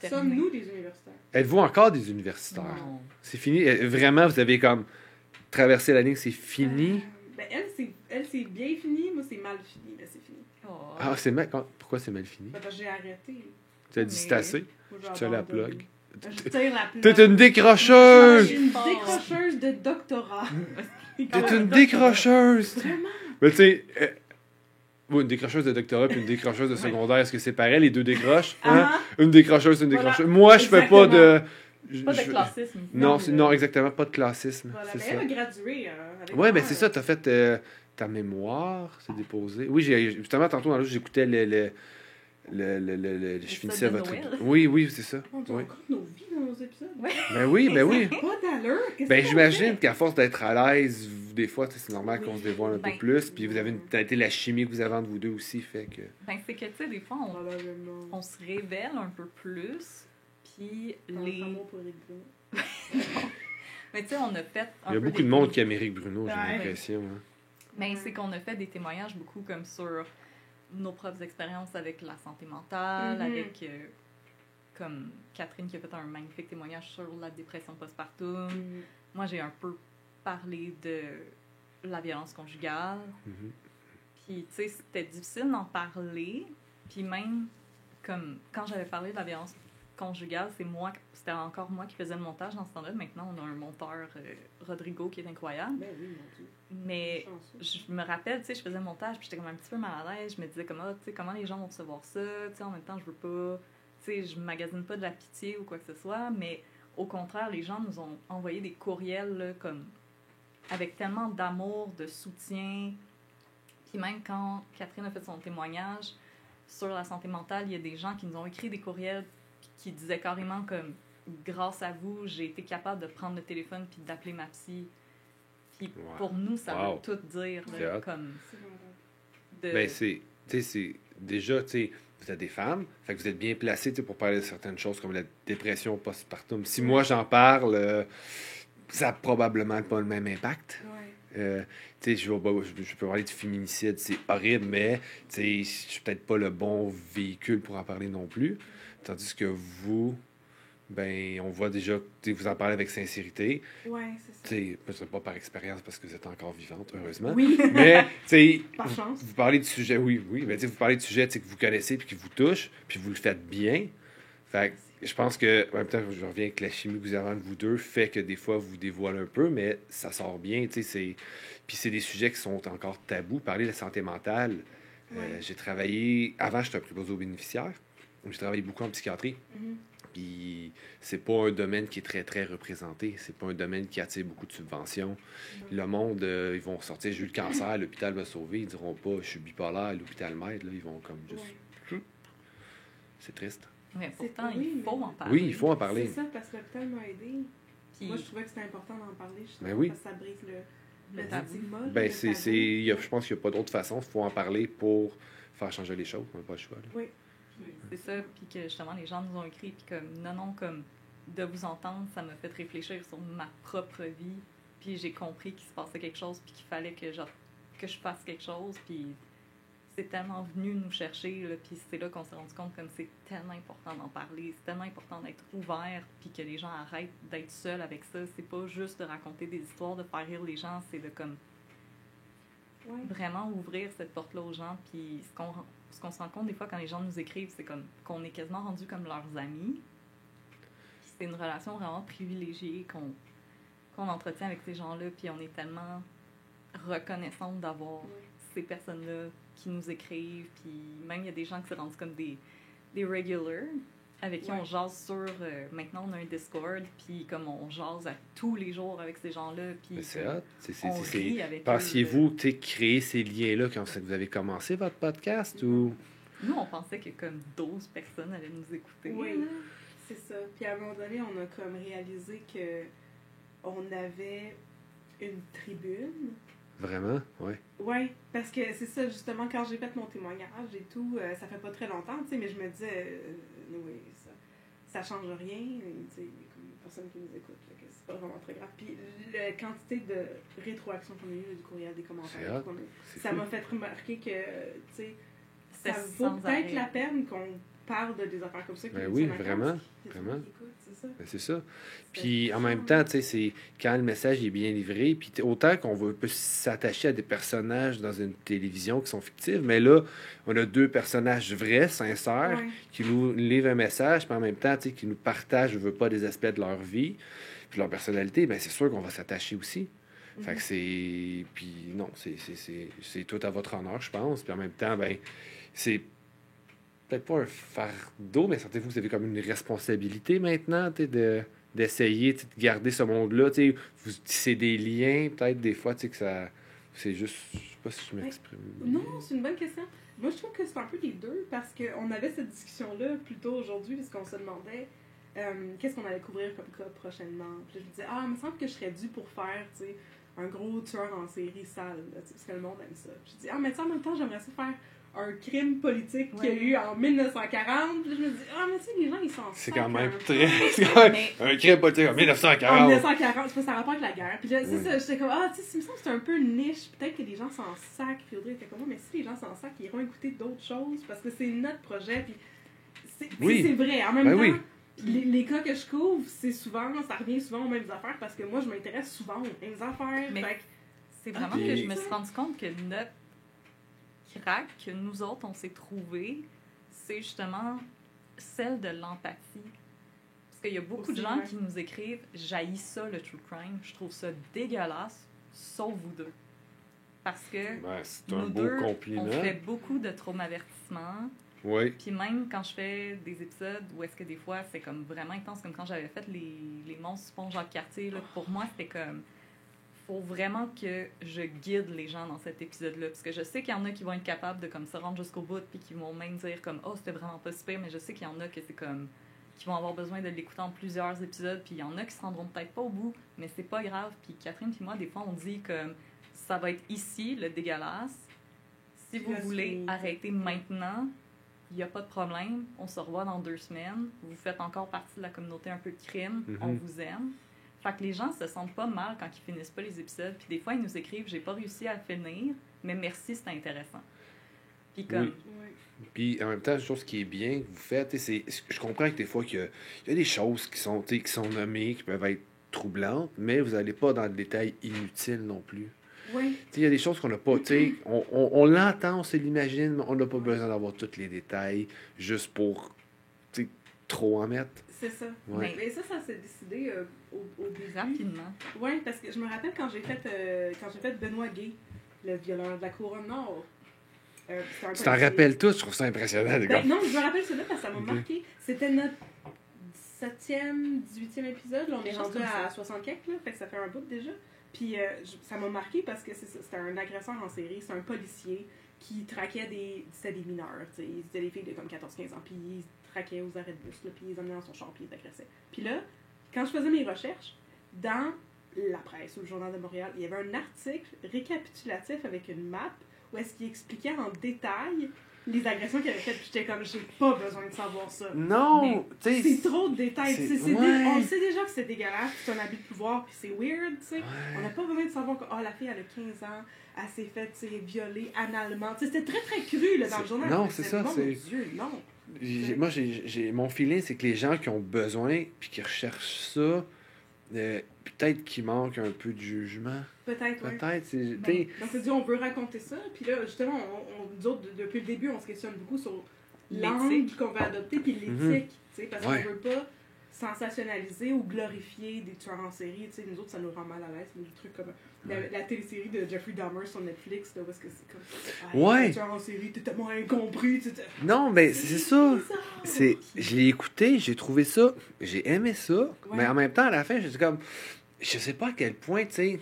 Sommes-nous des universitaires? Êtes-vous encore des universitaires? Non. C'est fini? Euh, Vraiment, vous avez comme traversé la ligne, c'est fini? Euh, Ben, elle, c'est, elle, c'est bien fini. Moi, c'est mal fini. Mais c'est fini. Oh. Ah, c'est mal. quand- Pourquoi c'est mal fini? Ben, parce que j'ai arrêté. Tu as dit Mais- c'est assez? Tu as la plug? Je tire la plug. T'es une décrocheuse! Je suis une décrocheuse de doctorat. [LAUGHS] T'es une décrocheuse! Vraiment? Mais tu sais, euh, oui, une décrocheuse de doctorat puis une décrocheuse de secondaire, est-ce que c'est pareil, les deux décroches? Hein? Ah, Une décrocheuse, une Voilà. décrocheuse. Moi, je fais pas de. je- Pas de je- classisme. Non, Non, mais- exactement, pas de classisme. voilà. c'est Mais ça. elle a gradué. euh, avec Ouais, moi, ben c'est ça, t'as fait euh, ta mémoire, c'est déposé. Oui, j'ai justement, tantôt j'écoutais le. le, le, le, le- le- je finissais votre. Noël. Oui, oui, c'est ça. On Oui. raconte nos vies dans nos épisodes. Ouais. Ben oui, ben oui. Pas d'allure. Qu'est-ce Ben j'imagine qu'à force d'être à l'aise, des fois, c'est normal qu'on se dévoile un peu Ben, plus. Puis vous avez une, peut-être la chimie que vous avez entre vous deux aussi, fait que. Ben, c'est que, tu sais, des fois, on, on se révèle un peu plus. Puis les. [LAUGHS] Mais tu sais, on a fait. un Il y a peu beaucoup de monde qui aime Éric Bruno, j'ai Ouais. l'impression. Mais c'est qu'on a fait des témoignages beaucoup comme sur nos propres expériences avec la santé mentale, Mhm. avec euh, comme Catherine qui a fait un magnifique témoignage sur la dépression postpartum. Mm. Moi, j'ai un peu parlé de la violence conjugale. Mhm. Puis, tu sais, c'était difficile d'en parler. Puis même, comme quand j'avais parlé de la violence conjugale, c'est moi, c'était encore moi qui faisais le montage dans ce temps-là. Maintenant, on a un monteur, euh, Rodrigo, qui est incroyable. Ben oui, mon Dieu. Mais je me rappelle, tu sais, je faisais le montage, puis j'étais comme un petit peu mal à l'aise. Je me disais comme, ah, tu sais, comment les gens vont recevoir ça? Tu sais, en même temps, je veux pas, tu sais, je magasine pas de la pitié ou quoi que ce soit, mais au contraire, les gens nous ont envoyé des courriels, là, comme, avec tellement d'amour, de soutien. Puis même quand Catherine a fait son témoignage sur la santé mentale, il y a des gens qui nous ont écrit des courriels qui disaient carrément comme, grâce à vous, j'ai été capable de prendre le téléphone puis d'appeler ma psy. Puis Wow. pour nous, ça Wow. veut tout dire, là, comme de... Ben, c'est. Tu sais, c'est. Déjà, tu sais, vous êtes des femmes, fait que vous êtes bien placés tu sais, pour parler de certaines choses comme la dépression postpartum. Si moi j'en parle, euh, ça n'a probablement pas le même impact. Ouais. Euh, tu sais, je, vais- je, je peux parler de féminicide, c'est horrible, mais tu sais, je suis peut-être pas le bon véhicule pour en parler non plus. Tandis que vous, ben, on voit déjà, vous en parlez avec sincérité. Ouais, c'est ça. Peut-être pas par expérience parce que vous êtes encore vivante, heureusement. Oui, [LAUGHS] Mais, [LAUGHS] par vous, chance. vous parlez de sujets, oui, oui, mais vous parlez de sujets que vous connaissez puis qui vous touchent, puis vous le faites bien. Fait que je pense que, en même temps, je reviens avec la chimie que vous avez entre vous deux, fait que des fois, vous dévoilez un peu, mais ça sort bien, tu sais, c'est... Puis c'est des sujets qui sont encore tabous. Parler de la santé mentale, euh, j'ai travaillé... Avant, j'étais un préposé aux bénéficiaires. J'ai travaillé beaucoup en psychiatrie. Mhm. Puis c'est pas un domaine qui est très, très représenté. C'est pas un domaine qui attire beaucoup de subventions. Le monde, euh, ils vont sortir, j'ai eu le cancer, [LAUGHS] l'hôpital va sauver. Ils diront pas, je suis bipolaire, l'hôpital m'aide. Là, ils vont comme juste... Ouais. C'est triste. Mais C'est- pourtant, oui, il faut mais- en parler. Oui, il faut en parler. C'est ça, parce que l'hôpital m'a aidé. Puis, Moi, je trouvais que c'était important d'en parler, Ben oui. parce que ça brise le, le le tabou. stigma. Ben, le c'est, tabou. c'est, il y a- je pense qu'il n'y a pas d'autre façon. Il faut en parler pour faire changer les choses. On n'a pas le choix. là. Puis C'est ça, puis que justement les gens nous ont écrit, puis comme non, non, comme de vous entendre, ça m'a fait réfléchir sur ma propre vie, puis j'ai compris qu'il se passait quelque chose, puis qu'il fallait que, genre, que je fasse quelque chose, puis c'est tellement venu nous chercher, là, puis c'est là qu'on s'est rendu compte comme c'est tellement important d'en parler, c'est tellement important d'être ouvert, puis que les gens arrêtent d'être seuls avec ça. C'est pas juste de raconter des histoires, de faire rire les gens, c'est de comme Ouais. vraiment ouvrir cette porte-là aux gens. Puis ce qu'on ce qu'on se rend compte des fois quand les gens nous écrivent, c'est comme qu'on est quasiment rendu comme leurs amis. C'est une relation vraiment privilégiée qu'on qu'on entretient avec ces gens-là. Puis on est tellement reconnaissante d'avoir ces personnes-là qui nous écrivent. Puis même il y a des gens qui se rendent comme des, des regulars avec qui Ouais. on jase sur. euh, maintenant, on a un Discord. Puis comme on jase à tous les jours avec ces gens-là. Puis Mais c'est hot. C'est- c'est- on c'est- rit avec eux, Pensiez-vous sais, créer ces liens-là quand vous avez commencé votre podcast ou? Nous, on pensait que comme 12 personnes allaient nous écouter. Oui, c'est ça. Puis à un moment donné, on a comme réalisé que on avait une tribune. Vraiment? Ouais. Ouais, parce que c'est ça, justement, quand j'ai fait mon témoignage et tout, euh, ça fait pas très longtemps, tu sais, mais je me disais, euh, oui, ça, ça change rien, et, tu sais, il y a personne qui nous écoute, c'est pas vraiment très grave. Puis la quantité de rétroaction qu'on a eu, du courriel, des commentaires, a- ça m'a fait remarquer que, tu sais, C'était ça vaut peut-être la peine qu'on parle de des affaires comme ça. Ben oui, vraiment, vraiment. c'est ça? Ben, ça. Puis en même temps, tu sais, c'est quand le message est bien livré, puis autant qu'on veut peut s'attacher à des personnages dans une télévision qui sont fictifs, mais là, on a deux personnages vrais, sincères, Ouais. qui nous livrent un message, puis en même temps, tu sais, qui nous partagent, je veux pas, des aspects de leur vie, puis leur personnalité, ben c'est sûr qu'on va s'attacher aussi. Fait Mhm. que c'est. Puis non, c'est tout à votre honneur, je pense. Puis en même temps, ben c'est peut-être pas un fardeau, mais sentez-vous que vous avez comme une responsabilité maintenant, de d'essayer de garder ce monde-là. Vous tissez des liens, peut-être des fois, tu sais, que ça. C'est juste. Je sais pas si je m'exprime. Non, c'est une bonne question. Moi, je trouve que c'est un peu les deux parce qu'on avait cette discussion-là plus tôt aujourd'hui parce qu'on se demandait euh, qu'est-ce qu'on allait couvrir comme cas prochainement. Puis là, je me disais, ah, il me semble que je serais dû pour faire, tu sais, un gros tueur en série sale, là, parce que le monde aime ça. Je dis, ah, mais tu en même temps, j'aimerais ça faire un crime politique qu'il y a Ouais. eu en 1940. Puis là, je me dis, ah, mais tu sais, les gens, ils s'en C'est quand même très. [LAUGHS] C'est quand même Mais un crime politique en En 1940. 1940, c'est pas ça a rapport avec la guerre. Puis là, c'est Ouais. ça, j'étais comme, ah, tu sais, il me semble que c'est un peu niche. Peut-être que les gens s'en sacrent. Puis Audrey était comme, mais si les gens s'en sacrent, ils iront écouter d'autres choses parce que c'est notre projet. Puis c'est Oui. c'est vrai. En même Ben temps, oui. les, les cas que je couvre, c'est souvent, ça revient souvent aux mêmes affaires parce que moi, je m'intéresse souvent aux mêmes affaires. Mais- Fait c'est vraiment que je me suis rendu compte que notre crack, que nous autres, on s'est trouvé, c'est justement celle de l'empathie. Parce qu'il y a beaucoup de gens ouais. qui nous écrivent « J'haïs ça, le true crime. Je trouve ça dégueulasse, sauf vous deux. » Parce que Ben, un nous beau deux, compliment. on fait beaucoup de traumavertissements. Oui. Puis même quand je fais des épisodes où est-ce que des fois c'est comme vraiment intense, comme quand j'avais fait les, les monstres du pont Jacques-Cartier, là, pour moi c'était comme. Faut vraiment que je guide les gens dans cet épisode-là. Parce que je sais qu'il y en a qui vont être capables de comme se rendre jusqu'au bout, puis qui vont même dire comme Oh, c'était vraiment pas super, mais je sais qu'il y en a que c'est comme. qui vont avoir besoin de l'écouter en plusieurs épisodes, puis il y en a qui se rendront peut-être pas au bout, mais c'est pas grave. Puis Catherine, puis moi, des fois, on dit comme ça va être ici, le dégueulasse. Si vous voulez arrêter maintenant, il n'y a pas de problème. On se revoit dans deux semaines. Vous faites encore partie de la communauté un peu de crime. Mhm. On vous aime. Fait que les gens se sentent pas mal quand ils finissent pas les épisodes. Puis des fois, ils nous écrivent J'ai pas réussi à le finir, mais merci, c'était intéressant. Puis comme. Oui. Puis en même temps, chose qui est bien que vous faites, c'est je comprends que des fois qu'il y a, il y a des choses qui sont, qui sont nommées, qui peuvent être troublantes, mais vous n'allez pas dans le détail inutile non plus. Oui. Tu sais, Il y a des choses qu'on n'a pas, tu sais, [CLEARS THROAT] on, on, on l'entend, on se l'imagine, mais on n'a pas besoin d'avoir tous les détails juste pour tu sais, trop en mettre. C'est ça. Ouais. Mais ça, ça s'est décidé euh, au, au début. Rapidement. Oui, parce que je me rappelle quand j'ai fait, euh, quand j'ai fait Benoît Gay, le violeur de la couronne nord. Euh, Tu t'en rappelles tout, je trouve ça impressionnant. les gars. Ben, non, je me rappelle celui-là parce que ça m'a marqué. C'était notre 17e, 18e épisode. Là, on est rendu à ça. 64, là, fait que ça fait un bout déjà. Puis euh, je- ça m'a marqué parce que c'était un agresseur en série, c'est un policier qui traquait des. C'était des mineurs. C'était des filles de comme 14-15 ans, puis il traquait aux arrêts de bus, là, puis ils les emmenait dans son char, puis il les agressait. Puis là, quand je faisais mes recherches, dans la presse ou le Journal de Montréal, il y avait un article récapitulatif avec une map où est-ce qu'il expliquait en détail les agressions qu'il avait faites, puis j'étais comme, j'ai pas besoin de savoir ça. Non. C'est trop de détails. ouais. dé- On sait déjà que c'est dégueulasse, c'est un abus de pouvoir, puis c'est weird, tu sais. On n'a pas besoin de savoir que oh, la fille, elle a 15 ans, elle s'est faite violer analement. C'était très très cru là, dans le journal. non, c'est ça, Mon c'est- Dieu, non. J'ai- Moi, j'ai, j'ai- mon feeling, c'est que les gens qui ont besoin puis qui recherchent ça, euh, peut-être qu'ils manquent un peu de jugement. Peut-être, oui. Peut-être. c'est- Ben, t'sais, On s'est dit, on veut raconter ça, puis là, justement, on, on- nous autres, de- depuis le début, on se questionne beaucoup sur l'angle L'éthique. qu'on va adopter, puis l'éthique, Mhm. tu sais, parce Ouais. qu'on veut pas sensationnaliser ou glorifier des tueurs en série, tu sais, nous autres, ça nous rend mal à l'aise, mais des trucs comme la, télésérie de Jeffrey Dahmer sur Netflix, là, est-ce que c'est comme ah, Ouais. tueur en série, t'es tellement incompris, tu. Non, mais c'est ça. C'est, je l'ai écouté, j'ai trouvé ça, j'ai aimé ça, mais en même temps, à la fin, j'étais comme, je sais pas à quel point, tu sais,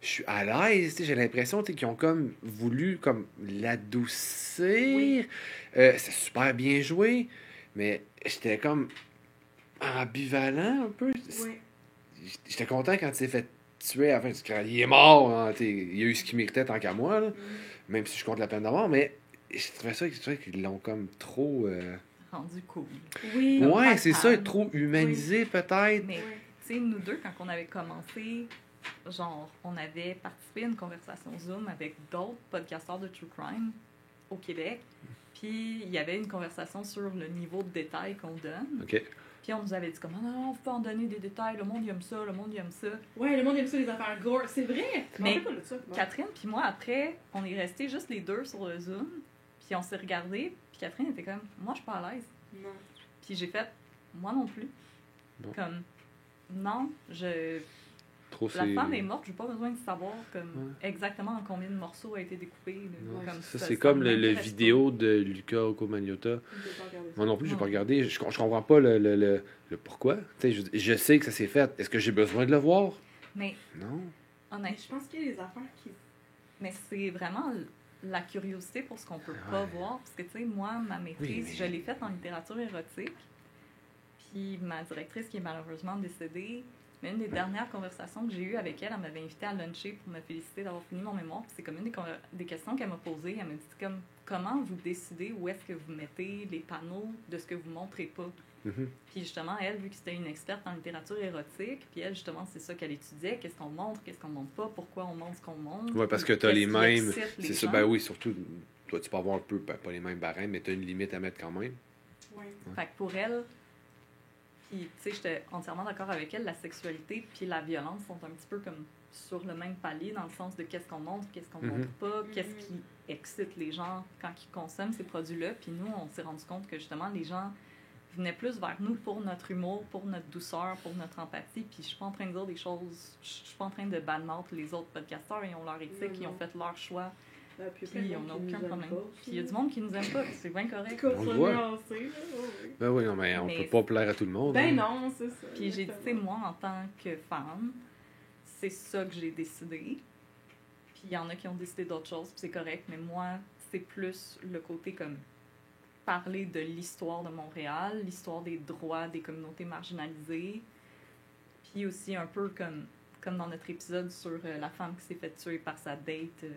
je suis à l'aise, tu j'ai l'impression, tu qu'ils ont comme voulu, comme, l'adoucir. Oui. Euh, c'est super bien joué, mais j'étais comme ambivalent un peu. Ouais. J'étais content quand il s'est fait tuer à la fin du crâne. Il est mort, hein, il a eu ce qu'il méritait tant qu'à moi, là, même si je compte la peine de mort, mais je trouvais ça, qu'ils l'ont comme trop... euh, Rendu cool. Oui. Ouais, c'est ça, trop humanisé peut-être. Mais, tu sais, nous deux, quand on avait commencé, genre, on avait participé à une conversation Zoom avec d'autres podcasteurs de True Crime au Québec. Puis, il y avait une conversation sur le niveau de détail qu'on donne. Ok. Puis, on nous avait dit comme, Ah non, on peut en donner des détails, le monde aime ça, le monde aime ça. Ouais, le monde aime ça, les affaires gore. C'est vrai! Mais pas ça. Catherine, puis moi, après, on est restés juste les deux sur le Zoom. Puis, on s'est regardés. Puis, Catherine était comme, moi, je suis pas à l'aise. Non. Puis, j'ai fait, moi non plus. Bon. Comme, non, je. Trop La femme est morte, j'ai pas besoin de savoir comme Ouais. exactement en combien de morceaux a été découpé. Comme ça, ça- c'est comme le, le vidéo de Luca Okomaniota. Moi non plus, j'ai pas regardé. Je, je comprends pas le, le, le, le pourquoi. Tu sais, Je, je sais que ça s'est fait. Est-ce que j'ai besoin de le voir? Mais Non. Honnêtement, je pense qu'il y a des affaires qui. mais c'est vraiment la curiosité pour ce qu'on peut pas voir. Parce que, tu sais, moi, ma maîtrise, mais- je l'ai faite en littérature érotique. Puis ma directrice, qui est malheureusement décédée, mais une des dernières conversations que j'ai eues avec elle, elle m'avait invité à luncher pour me féliciter d'avoir fini mon mémoire. Puis c'est comme une des, questions qu'elle m'a posées. Elle m'a dit comme comment vous décidez où est-ce que vous mettez les panneaux de ce que vous montrez pas? Mhm. Puis justement, elle, vu que c'était une experte en littérature érotique, puis elle, justement, c'est ça qu'elle étudiait, qu'est-ce qu'on montre, qu'est-ce qu'on montre pas, pourquoi on montre ce qu'on montre? Ouais, parce que t'as qu'est-ce les mêmes. C'est ça, gens? ben oui, surtout. Toi, tu peux avoir un peu, ben, pas les mêmes barèmes, mais t'as une limite à mettre quand même. Ouais. Fait que pour elle, puis tu sais, j'étais entièrement d'accord avec elle, la sexualité puis la violence sont un petit peu comme sur le même palier dans le sens de qu'est-ce qu'on montre, qu'est-ce qu'on Mhm. montre pas, qu'est-ce Mhm. qui excite les gens quand ils consomment ces produits-là. Puis nous, on s'est rendu compte que justement, les gens venaient plus vers nous pour notre humour, pour notre douceur, pour notre empathie. Puis je suis pas en train de dire des choses, je suis pas en train de badmouth les autres podcasteurs, ils ont leur éthique, ils ont fait leur choix. Ah, puis Puis on n'a aucun problème. pas Puis il y a du monde qui nous aime pas, c'est bien correct. On le voit. Ben oui, non, mais on Mais- peut pas plaire à tout le monde. Ben hein. non, c'est ça. Puis j'ai dit, tu sais, moi, en tant que femme, c'est ça que j'ai décidé. Puis il y en a qui ont décidé d'autres choses, puis c'est correct, mais moi, c'est plus le côté comme parler de l'histoire de Montréal, l'histoire des droits des communautés marginalisées, puis aussi un peu comme, comme dans notre épisode sur euh, la femme qui s'est fait tuer par sa date euh,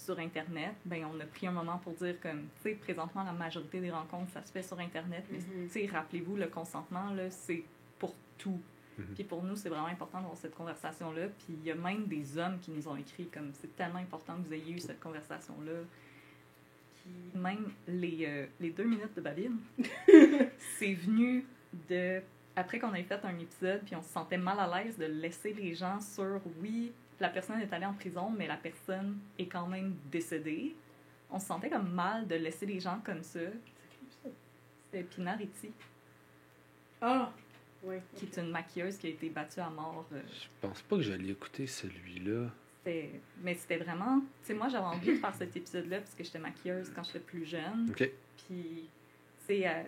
sur Internet, ben on a pris un moment pour dire comme, tu sais, présentement, la majorité des rencontres, ça se fait sur Internet, mais Mhm. tu sais, rappelez-vous, le consentement, là, c'est pour tout. Mhm. Puis pour nous, c'est vraiment important d'avoir cette conversation-là. Puis il y a même des hommes qui nous ont écrit comme c'est tellement important que vous ayez eu cette conversation-là. Même les, euh, les deux minutes de babine, [LAUGHS] c'est venu de. Après qu'on ait fait un épisode, puis on se sentait mal à l'aise de laisser les gens sur oui, la personne est allée en prison, mais la personne est quand même décédée. On se sentait comme mal de laisser les gens comme ça. C'était Pinariti, Ah! Ouais. qui est une maquilleuse qui a été battue à mort. euh, Je pense pas que j'allais écouter celui-là. Mais c'était vraiment. Tu sais, moi, j'avais envie de faire cet épisode-là parce que j'étais maquilleuse quand j'étais plus jeune. Ok. Puis, tu sais, euh,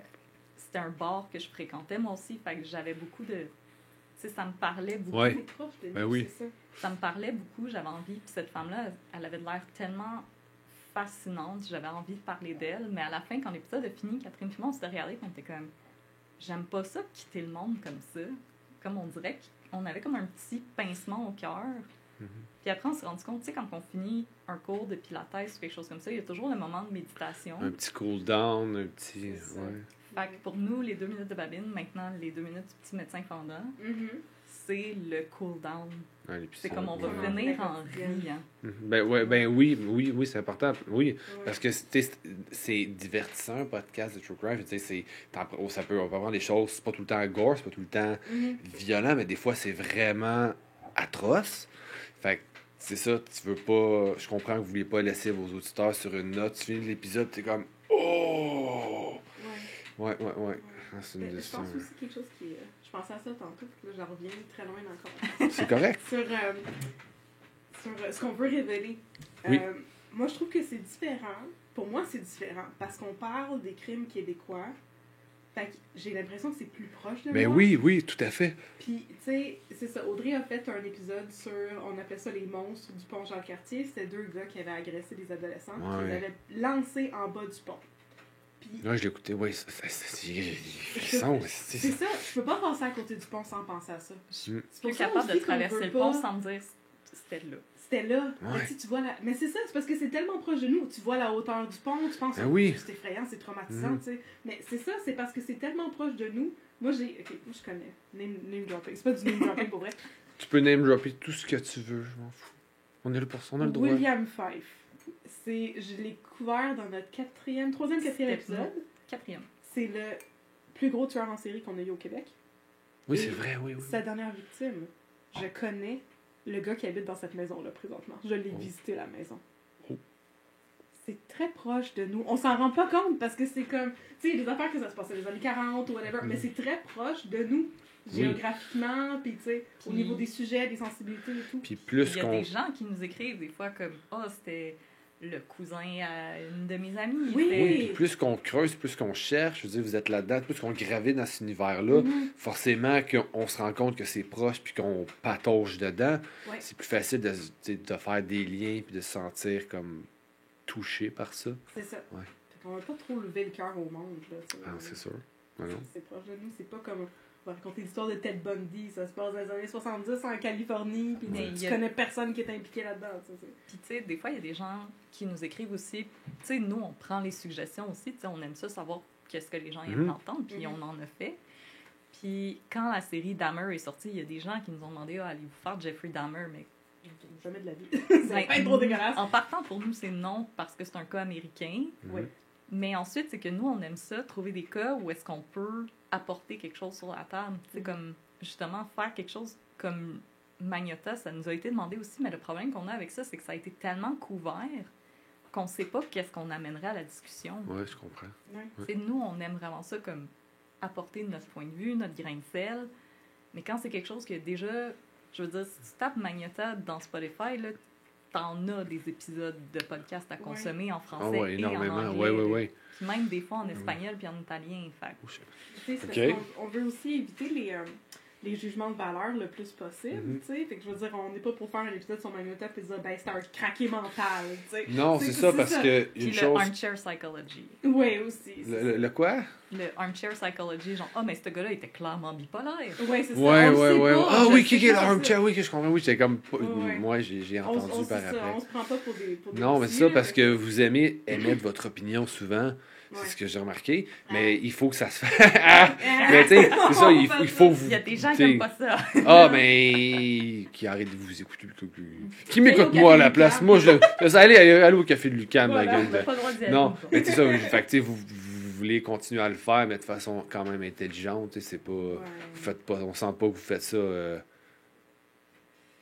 c'était un bar que je fréquentais moi aussi. Fait que j'avais beaucoup de. Sais, ça me parlait beaucoup. Ouais. [LAUGHS] Ben oui. ça. Ça me parlait beaucoup. J'avais envie. Puis cette femme-là, elle- avait de l'air tellement fascinante. J'avais envie de parler d'elle. Mais à la fin, quand l'épisode a fini, Catherine et moi, on s'était regardés. Puis on était comme. J'aime pas ça, quitter le monde comme ça. Comme on dirait qu'on avait comme un petit pincement au cœur. Puis après, on s'est rendu compte, tu sais, quand on finit un cours de pilates ou quelque chose comme ça, il y a toujours le moment de méditation. Un petit cool down, un petit. Ouais. Fait que pour nous, les deux minutes de babine, maintenant, les deux minutes du petit médecin fendant, Mhm. c'est le cool down. C'est comme on va ouais. finir en riant. Mhm. Ben, ouais, ben oui, oui, oui, c'est important. Oui, Ouais. parce que c'est c'est divertissant, un podcast de True Crime. Oh, ça peut, on peut avoir des choses, c'est pas tout le temps gore, c'est pas tout le temps Mhm. violent, mais des fois, c'est vraiment atroce. Fait que c'est ça, tu veux pas. Je comprends que vous voulez pas laisser vos auditeurs sur une note. Tu finis l'épisode, t'es comme. Ouais. Ouais, ouais. Ah, C'est une Mais je pense aussi quelque chose qui. euh, Je pensais à ça tantôt, puis là, j'en reviens très loin encore. C'est correct. [LAUGHS] sur, euh, sur euh, ce qu'on veut révéler. Oui. Moi, je trouve que c'est différent. Pour moi, c'est différent parce qu'on parle des crimes québécois. Fait que j'ai l'impression que c'est plus proche de Ben moi. oui, oui, tout à fait. Puis, tu sais, c'est ça. Audrey a fait un épisode sur, on appelait ça les monstres du pont Jean-Cartier. C'était deux gars qui avaient agressé des adolescents, Ouais. ils avaient lancé en bas du pont. Puis, Là, je l'écoutais, oui, ça- ça- ça- c'est [LAUGHS] c'est- c'est ça, je peux pas passer à côté du pont sans penser à ça. Mm. C'est Je pour suis ça capable de traverser le pas- pont sans me dire c'était là. C'était là. Mais Ouais. tu sais, tu vois la... Mais c'est ça, c'est parce que c'est tellement proche de nous. Tu vois la hauteur du pont, tu penses Ben oh, oui. c'est effrayant, c'est traumatisant, Mhm. tu sais. Mais c'est ça, c'est parce que c'est tellement proche de nous. Moi, j'ai... Ok, moi, je connais. Name, name dropping. C'est pas du name dropping, pour vrai. Tu peux name dropper tout ce que tu veux, je m'en fous. On est là pour ça, on a le droit. William Fife. C'est... Je l'ai couvert dans notre quatrième, troisième, quatrième épisode. Quatrième. C'est le plus gros tueur en série qu'on a eu au Québec. Oui, c'est vrai, oui, oui. Sa dernière victime, je connais le gars qui habite dans cette maison-là présentement. Je l'ai Oh. visité la maison. Oh. C'est très proche de nous. On s'en rend pas compte parce que c'est comme. Tu sais, des affaires que ça se passe dans les années 40 ou whatever, Mm. mais c'est très proche de nous, Oui. géographiquement, puis tu sais, au niveau des sujets, des sensibilités et tout. Puis plus Il y a des gens qui nous écrivent des fois comme Ah, c'était le cousin à une de mes amies. Oui. Oui, puis plus qu'on creuse, plus qu'on cherche, je veux dire, vous êtes là-dedans, plus qu'on gravite dans cet univers-là, Mhm. forcément qu'on se rend compte que c'est proche puis qu'on patauge dedans, Ouais. c'est plus facile de, de faire des liens puis de se sentir comme touché par ça. C'est ça. Ouais. Qu'on va pas trop lever le cœur au monde, là. Ah, c'est sûr. C'est proche de nous, c'est pas comme. On va raconter l'histoire de Ted Bundy, ça se passe dans les années 70 en Californie, puis Mais tu a- connais personne qui est impliqué là-dedans. tu sais, c'est- Puis, tu sais, des fois, il y a des gens qui nous écrivent aussi. Tu sais, nous, on prend les suggestions aussi. Tu sais, on aime ça savoir qu'est-ce que les gens aiment Mhm. entendre, puis Mhm. on en a fait. Puis, quand la série Dahmer est sortie, il y a des gens qui nous ont demandé ah, allez-vous faire Jeffrey Dahmer Mais Jamais de la vie. [LAUGHS] c'est Ben, pas trop dégueulasse. En partant, pour nous, c'est non, parce que c'est un cas américain. Ouais. Mais ensuite, c'est que nous, on aime ça, trouver des cas où est-ce qu'on peut apporter quelque chose sur la table. C'est Mhm. comme, justement, faire quelque chose comme Magnota, ça nous a été demandé aussi, mais le problème qu'on a avec ça, c'est que ça a été tellement couvert qu'on sait pas qu'est-ce qu'on amènerait à la discussion. Ouais, je comprends. Ouais. Nous, on aime vraiment ça comme apporter notre point de vue, notre grain de sel. Mais quand c'est quelque chose que déjà, je veux dire, si tu tapes Magnota dans Spotify, là, t'en as des épisodes de podcasts à Ouais. consommer en Ah français ouais, et en énormément. anglais. Ouais, ouais, ouais. Puis même des fois en espagnol puis en italien. Fait. Oh, shit. Tu sais, c'est Ok. parce qu'on- on veut aussi éviter les, euh, les jugements de valeur le plus possible. Mhm. tu sais. Fait que je veux dire, on n'est pas pour faire un épisode sur Magnota et dire, ben, c'est un craqué mental. tu sais. Non, C'est- ça, parce ça. que Puis une le chose. armchair psychology. Ouais, aussi. Le, le- le quoi? Le armchair psychology, genre, ah, mais ce gars-là était clairement bipolaire. Ouais, c'est ça. Ouais, on le ouais, ouais. Ah oui, qui est l'armchair, oui, que je comprends. Oui, j'étais comme. Ouais. Moi, j'ai On, entendu on, par c'est ça, après. on se prend pas pour des. Pour des Non, mais c'est ça, parce que vous aimez émettre votre opinion souvent. Ouais. C'est ce que j'ai remarqué. Mais Ouais. il faut que ça se fasse. Ah! [LAUGHS] mais tu sais, c'est [LAUGHS] ça, il, faut- il faut vous. Il y a des gens qui tu sais, aiment pas ça. [LAUGHS] Ah, mais. Qui arrête de vous écouter. Qui, m'écoute, moi, à la place? Moi, je. je- Allez, allez, au café de Lucam, Voilà, ma On gueule. de-. Non, mais c'est ça. Fait que, tu sais, vous, vous voulez continuer à le faire, mais de façon quand même intelligente. tu sais, C'est pas. Ouais. Vous faites pas. On sent pas que vous faites ça. euh,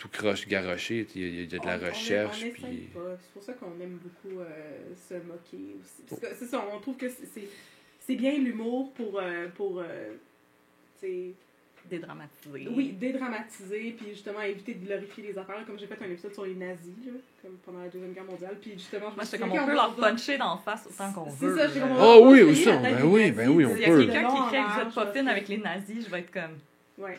tout croche garoché, il y, a- il y a de la On- recherche. puis... C'est pour ça qu'on aime beaucoup euh, se moquer aussi. Parce que c'est ça, on trouve que c'est- c'est c'est bien l'humour pour, euh, pour euh, Dédramatiser. oui, dédramatiser, puis justement éviter de glorifier les affaires. Comme j'ai fait un épisode sur les nazis, là, comme pendant la Deuxième Guerre mondiale, puis justement, je me Moi, dit, comme on peut leur puncher d'en face autant qu'on C'est veut. ça, j'ai là. comme- Oh oui, aussi, ben oui, ben oui, on tu S'il sais, y a peut. quelqu'un qui crée que vous êtes pas fine avec les nazis, je vais être comme. Ouais.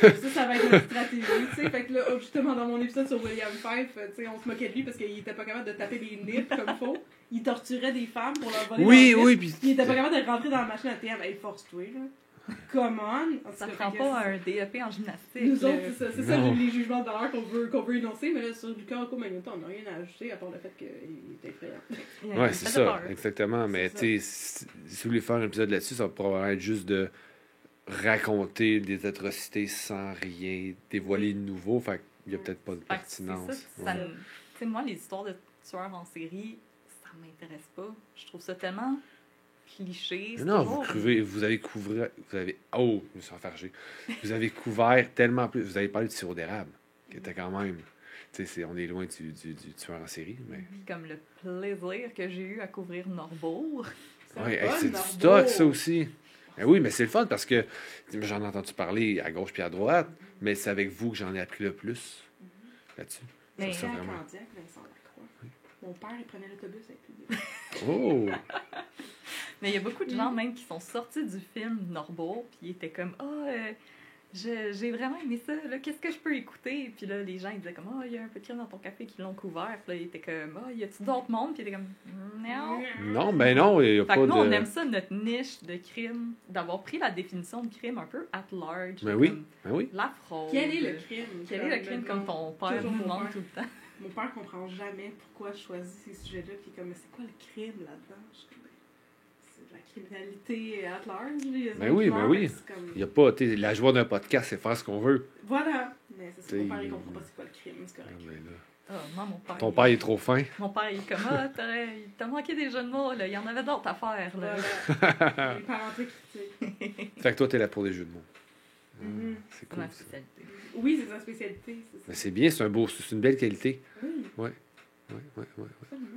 Ça, ça va être notre stratégie, tu sais. Fait que là, oh, justement, dans mon épisode sur William Fife, tu sais, on se moquait de lui parce qu'il était pas capable de taper des nips comme faut. Il torturait des femmes pour leur voler Oui, oui, puis. Il était pas capable de rentrer dans la machine à TM. Hey, force-toi, là. come on! Ça prend pas un DEP en gymnastique. Nous là. autres, c'est ça, c'est ça les jugements de valeur qu'on veut, qu'on veut énoncer, mais là, sur Lucas Rocco Magneto, on n'a rien à ajouter à part le fait qu'il est effrayant. Ouais, c'est ça, exactement. Mais tu sais, si, si vous voulez faire un épisode là-dessus, ça va probablement être juste de raconter des atrocités sans rien dévoiler de nouveau. Fait qu'il y a peut-être pas de pertinence. ça, Ouais. moi, les histoires de tueurs en série, ça m'intéresse pas. Je trouve ça tellement cliché. Non, vous, vous avez couvert. Vous avez. Oh, je me suis enfargé. Vous avez couvert tellement plus. Vous avez parlé du sirop d'érable, qui était quand même. On est loin du, du, du tueur en série, mais. Comme le plaisir que j'ai eu à couvrir Norbourg. Fun, c'est du stock, ça aussi. Ben oui, mais c'est le fun parce que j'en ai entendu parler à gauche puis à droite, mais c'est avec vous que j'en ai appris le plus là-dessus. Mais- Ça, vraiment. Candiac, Vincent Lacroix. Mon père, il prenait l'autobus avec lui. Oh! [LAUGHS] Mais il y a beaucoup de gens même qui sont sortis du film Norbourg, puis ils étaient comme Ah, euh, je- j'ai vraiment aimé ça, là, qu'est-ce que je peux écouter? Puis là, les gens ils disaient comme Ah, il y a un peu de crème dans ton café qui l'ont couvert. Puis là, ils étaient comme Ah, y a-tu d'autres mondes? Puis ils étaient comme Non. Non, ben non, il n'y a Fait pas que nous, on aime ça, notre niche de crime, d'avoir pris la définition de crime un peu at large. Ben comme oui, ben oui. La fraude. Quel est le crime? Quel est le crime comme ton père nous mon demande père. tout le temps? Mon père comprend jamais pourquoi je choisis ces sujets-là, puis comme, mais c'est quoi le crime là-dedans? Je suis comme, ben, c'est de la criminalité at large. Ben oui, ben oui. c'est comme- Il n'y a pas. tu sais, La joie d'un podcast, c'est faire ce qu'on veut. Voilà. Mais c'est ça, mon père, il comprend pas c'est quoi le crime, c'est Ah, correct. ben là. Ah, moi, mon père. Ton il- père il est trop fin. Mon père, il est comme Ah, t'aurais- t'as manqué des jeux de mots, là. Il y en avait d'autres à faire, là. Voilà. [LAUGHS] Très critiques. Fait que toi, t'es là pour les jeux de mots. Ah, Mhm. C'est C'est cool. ma ça. spécialité. Oui, c'est sa spécialité. c'est ça. Mais c'est bien, c'est un beau, c'est une belle qualité. Oui, Ouais, ouais, ouais, ouais. absolument.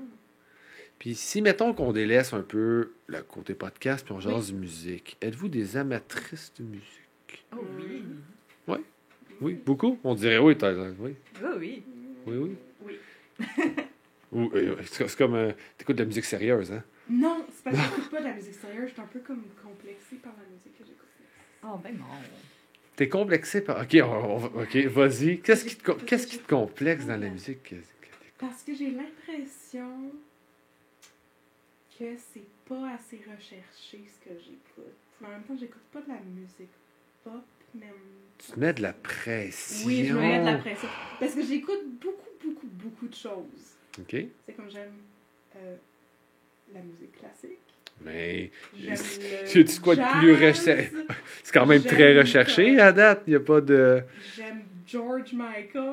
Puis si, mettons qu'on délaisse un peu le côté podcast, puis on Oui. jase de musique, êtes-vous des amatrices de musique? Oh oui. Oui, beaucoup? On dirait oui, t'as- oui, oui. oui, oui. Oui? [LAUGHS] Ou, euh, c'est comme, euh, t'écoutes de la musique sérieuse, hein? Non, c'est parce que [LAUGHS] j'écoute pas de la musique sérieuse, je suis un peu comme complexée par la musique que j'écoute. Oh, ben non. T'es complexé par... Ok, on- on va- ok, vas-y. Qu'est-ce qui, te qu'est-ce qui te complexe dans la musique? que- que t'écoutes? Parce que j'ai l'impression que c'est pas assez recherché ce que j'écoute. Mais en même temps, j'écoute pas de la musique pop, même. Tu mets de la pression. Oui, je me mets de la pression. Parce que j'écoute beaucoup, beaucoup, beaucoup de choses. Ok, C'est comme j'aime euh, la musique classique. mais [LAUGHS] C'est- quoi de plus recherché? [LAUGHS] c'est quand même très recherché à date. Il n'y a pas de... J'aime George Michael.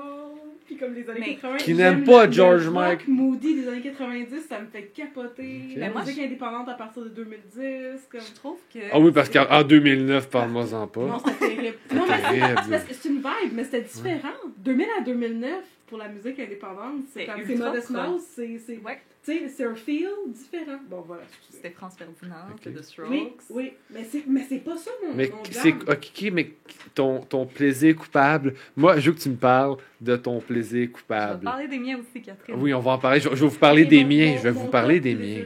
Puis comme les années Mais 80. qui n'aime pas George rock Moody des années 90, ça me fait capoter. La moi, musique je- indépendante à partir de 2010. Comme... Je trouve que. Ah oui, parce qu'en en 2009, parle-moi-en pas. Non, c'était terrible. C'est Non, mais c'est- parce que c'est une vibe, mais c'était différent. 2000 à 2009, pour la musique indépendante, c'est comme c'est Modest. Mouse, c'est c'est- Ouais, tu sais, c'est un feel différent. Bon, voilà. c'était France Ferdinand, The Strokes. Oui, oui, mais c'est mais c'est pas ça mon, Mais c'est ok, mais ton, ton plaisir coupable. Moi, je veux que tu me parles de ton plaisir coupable. te parler des miens aussi, Catherine. Oui, on va en parler. Je, je vais vous parler des miens. Je vais vous parler des miens.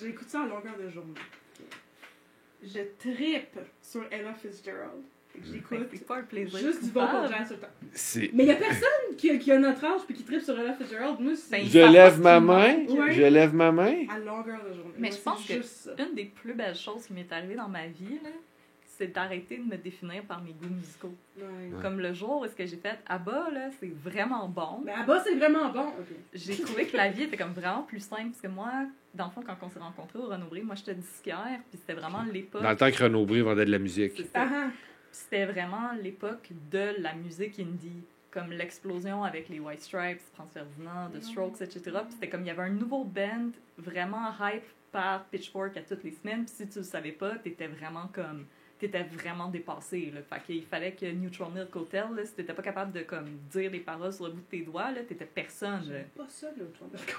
J'écoute ça à longueur de journée. Je trippe sur Ella Fitzgerald. Ben, J'écoute C'est pas un plaisir. juste du vocal jazz tout le temps. Mais il y a personne qui a, qui a notre âge puis qui trippe sur Ella Fitzgerald. Moi, c'est Ben, Je lève ma ce main. Ouais. Je lève ma main. à longueur de journée. Mais Moi, je pense que- ça. Une des plus belles choses qui m'est arrivée dans ma vie, là, c'est d'arrêter de me définir par mes goûts musicaux. Ouais. Ouais. Comme le jour où est-ce que j'ai fait Ah bah, là, c'est vraiment bon. Mais à bas, c'est vraiment bon. J'ai trouvé que la vie était comme vraiment plus simple parce que moi, dans le fond, quand on s'est rencontrés au Renaud-Bré, moi j'étais disquaire, puis c'était vraiment l'époque. Dans le temps que Renaud vendait de la musique. C'était vraiment l'époque de la musique indie, comme l'explosion avec les White Stripes, France Ferdinand, The Strokes, etc. Puis c'était comme il y avait un nouveau band vraiment hype par Pitchfork à toutes les semaines. Puis si tu le savais pas, t'étais vraiment comme t'étais vraiment dépassé là. Fait qu'il fallait que Neutral Milk Hotel, là, si t'étais pas capable de comme dire des paroles sur le bout de tes doigts, là, t'étais personne. J'aime pas ça, le Trump Je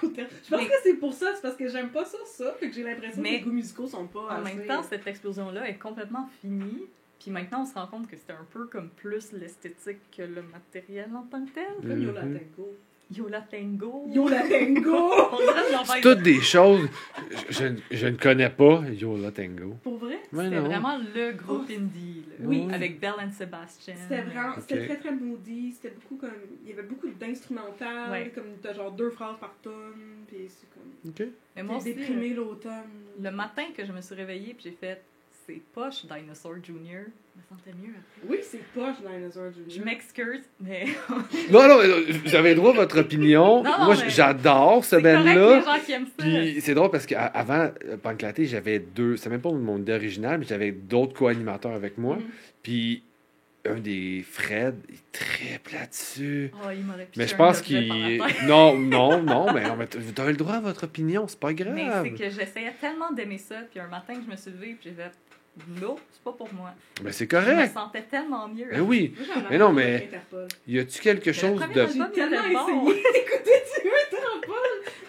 pense Mais- que c'est pour ça, c'est parce que j'aime pas ça, ça. Fait que j'ai l'impression Mais- que les goûts musicaux sont pas. En assez- même temps, cette explosion-là est complètement finie. Puis maintenant, on se rend compte que c'était un peu comme plus l'esthétique que le matériel en tant que tel. Comme Yola Mhm. Tango. Yola Tango. Yola Tango! [LAUGHS] C'est toutes des choses. Je, je- je ne connais pas Yola Tango. Pour vrai? C'était vraiment le groupe Oh. indie. là. Oui. Avec Belle and Sebastian. C'était vraiment, c'était très très moody, c'était beaucoup comme, il y avait beaucoup d'instrumental, Ouais. comme t'as genre deux phrases par tonne, puis c'est comme, OK. Mais moi aussi, déprimé l'automne. le matin que je me suis réveillée, puis j'ai fait, c'est poche, Dinosaur Jr. Je me sentais mieux après. Oui, c'est poche, Dinosaur Jr. Je m'excuse, mais. Non, non, euh, vous avez le droit à votre opinion. Non, non, Moi, mais- j'adore ce band-là. gens qui aiment ça. Puis c'est drôle parce qu'avant Panclaté, j'avais deux. C'est même pas mon idée originale, mais j'avais d'autres co-animateurs avec moi. Mhm. Puis un des Fred, il triple là-dessus. Oh, il m'aurait piqué Mais je pense qu'il. Non, non, non, mais, non, mais vous avez le droit à votre opinion, c'est pas grave. Mais c'est que j'essayais tellement d'aimer ça, puis un matin, je me suis levée, puis j'ai fait. Non, c'est pas pour moi. Mais c'est Je me correct. sentais tellement mieux. Mais oui. Moi, j'en ai Mais non, mais- Interpol. Y a-tu quelque chose de. J'ai tellement essayé d'écouter du Interpol.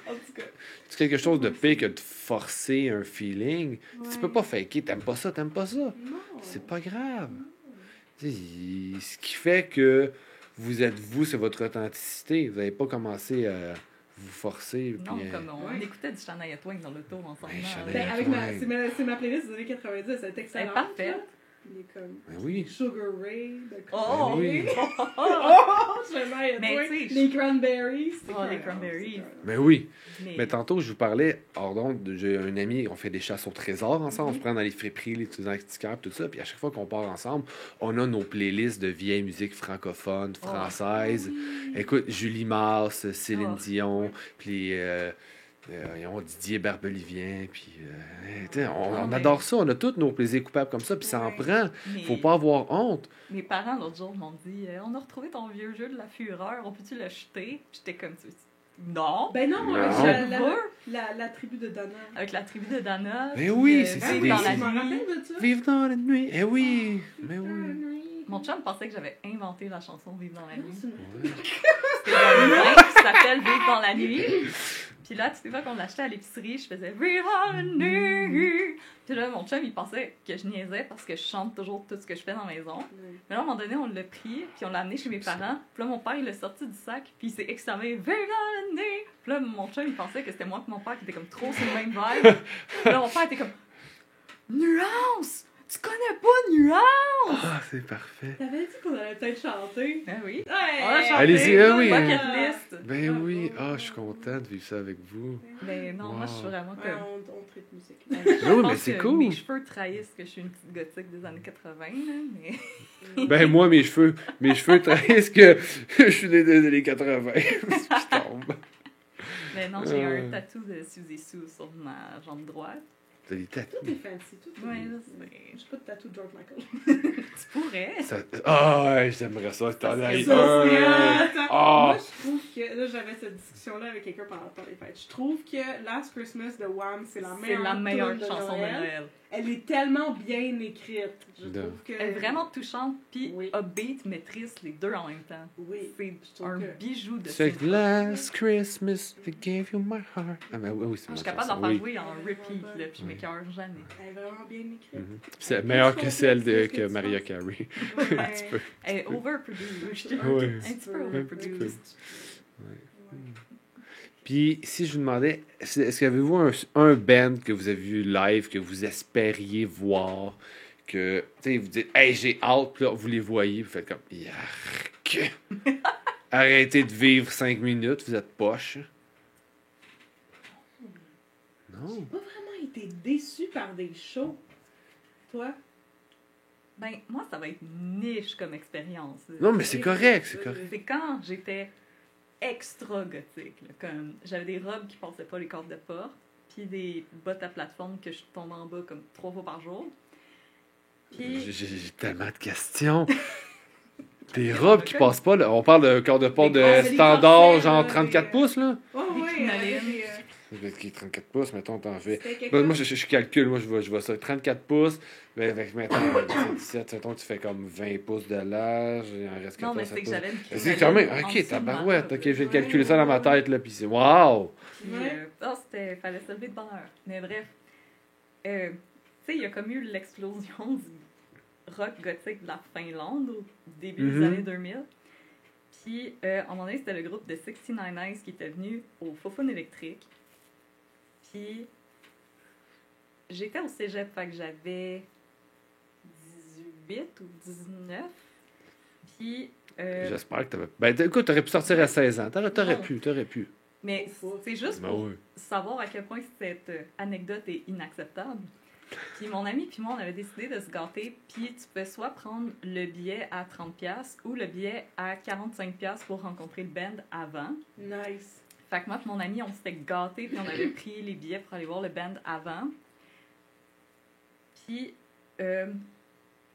En tout cas. C'est quelque chose de pire que de forcer un feeling? Tu Ouais. peux pas faker, t'aimes pas ça, t'aimes pas ça. Non. C'est pas grave. Tu il- ce qui fait que vous êtes vous, c'est votre authenticité. Vous n'avez pas commencé à vous forcer. Non, puis, euh, comme on Ouais. écoutait du Shania Twain dans l'auto ensemble. Ben, avec ma, Ouais. c'est, ma, c'est ma playlist des années 90, elle est excellente. Elle est parfaite. Il est comme ben oui. Sugar Ray, The Oh! oui. [LAUGHS] Oh, Shania Mais Twain, tu sais, les Cranberries. Oh, les Cranberries. Ben oui. Mais, Mais tantôt, je vous parlais, hors d'onde, j'ai un ami, on fait des chasses au trésor ensemble, on se prend dans les friperies, les petits antiquaires, tout ça. Puis à chaque fois qu'on part ensemble, on a nos playlists de vieilles musiques francophones, Oh. françaises. Écoute, Julie Mars, Céline Oh. Dion, puis euh, euh, voyons, Didier Barbelivien, puis euh, on, Ah, on mais- adore ça, on a tous nos plaisirs coupables comme ça, puis ça en prend. mais Faut pas avoir honte. mes parents, l'autre jour, m'ont dit euh, On a retrouvé ton vieux jeu de la fureur, on peut-tu l'acheter J'étais comme tu Non Ben non, Non. avec Je la, la, la, la tribu de Donna. Avec la tribu de Dana. Mais oui, euh, c'est- Ah c'est Vive des- dans la nuit. ça? Vive dans la nuit. Eh oui, mais oui. Mon chum pensait que j'avais inventé la chanson Vive dans la nuit. c'est une- qui s'appelle Vive dans la nuit. Puis là, toutes les fois qu'on l'achetait à l'épicerie, je faisais dans la nuit. Puis là, mon chum, il pensait que je niaisais parce que je chante toujours tout ce que je fais dans la maison. Mais là, à un moment donné, on l'a pris, puis on l'a amené chez mes parents. Puis là, mon père, il l'a sorti du sac, puis il s'est exclamé dans la nuit. Puis là, mon chum, il pensait que c'était moi et mon père qui était comme trop sur le même vibe. [LAUGHS] Puis là, mon père était comme Nuance Tu connais pas Nuance? Ah, c'est parfait. T'avais dit qu'on allait peut-être chanter. Ben oui. Ouais. On a chanté. Allez-y, ah oui. Bucket list. Ben oui. Ah, je suis content de vivre ça avec vous. Mais non, moi, je suis vraiment Ouais, comme. on, on traite musique. Oui, mais c'est cool. Mes cheveux trahissent que je suis une petite gothique des années 80, là, mais. [LAUGHS] Ben moi, mes cheveux, mes cheveux trahissent que je suis des des années 80. je [LAUGHS] tombe. Mais non, j'ai Euh. un tatou de Suzy Sue sur ma jambe droite. T'as des tatous. Tout est fancy, tout est Ouais, fancy. je. J'ai pas de tatou de George Michael. [LAUGHS] Tu pourrais. Ah, j'aimerais ça. T'en Ça as un. Ah. Moi, je trouve que. Là, j'avais cette discussion-là avec quelqu'un pendant le temps des fêtes. Je trouve que Last Christmas de Wham, c'est la C'est meilleure, la meilleure chanson de. Noël. Elle est tellement bien écrite. Je De- trouve que. Elle est vraiment touchante, puis Oui. upbeat, mais triste, les deux en même temps. Oui. C'est Je un que- bijou de C'est. Last Christmas, I gave you my heart. Ah, ben oui, oui, c'est Je mon suis capable d'en faire jouer en repeat, là, puis je Oui. m'écœure jamais. Elle est vraiment bien écrite. Mhm. C'est meilleur que celle de, que Maria? Carey. Ouais. [LAUGHS] Un petit peu. Elle est overproduced. Oui. Un petit peu overproduced. Puis, si je vous demandais, est-ce qu'avez-vous un, un band que vous avez vu live, que vous espériez voir, que, tu sais, vous dites, hey, j'ai hâte, puis là, vous les voyez, vous faites comme, yark. [LAUGHS] Arrêtez de vivre cinq minutes, vous êtes poche. Non. J'ai pas vraiment été déçue par des shows. Toi? Ben, moi, ça va être niche comme expérience. Non, mais c'est correct, c'est correct. C'est quand j'étais extra gothique. là, comme j'avais des robes qui passaient pas les cordes de porte, puis des bottes à plateforme que je tombe en bas comme trois fois par jour. Puis J'ai j'ai tellement de questions. [LAUGHS] Des robes qui passent pas, là. on parle de corps de porte de standard, genre là, 34 des, pouces, là. Oh, oui, crinolines. avec des, euh, Qui est 34 pouces, mettons, t'en fais. c'était moi, je, je, je calcule, moi, je vois, je vois ça. 34 pouces, ben, avec maintenant, 17, mettons, tu fais comme 20 pouces de large, il en reste 14 non, mais c'est que j'avais C'est quand même, ok, tabarouette, ok, je Ouais, calculer ça dans ma tête, là, puis c'est wow! Puis, Ouais. euh, ah, c'était, fallait se lever de bonne heure. Mais bref, euh, tu sais, il y a comme eu l'explosion du rock gothique de la Finlande au début des années 2000. Puis, euh, à un moment donné, c'était le groupe de 69 Eyes qui était venu au Fofone électrique. Puis, j'étais au cégep, fait que j'avais 18 ou 19. Puis, euh, J'espère que t'avais. Ben, écoute, t'aurais pu sortir à 16 ans, t'aurais, t'aurais pu, t'aurais pu. mais c'est juste Ben pour oui. savoir à quel point cette euh, anecdote est inacceptable. Puis mon ami puis moi, on avait décidé de se gâter. Puis tu pouvais soit prendre le billet à 30$ ou le billet à 45$ pour rencontrer le band avant. Nice. Fait que moi et mon ami, on s'était gâtés, puis on avait [LAUGHS] pris les billets pour aller voir le band avant. Puis euh,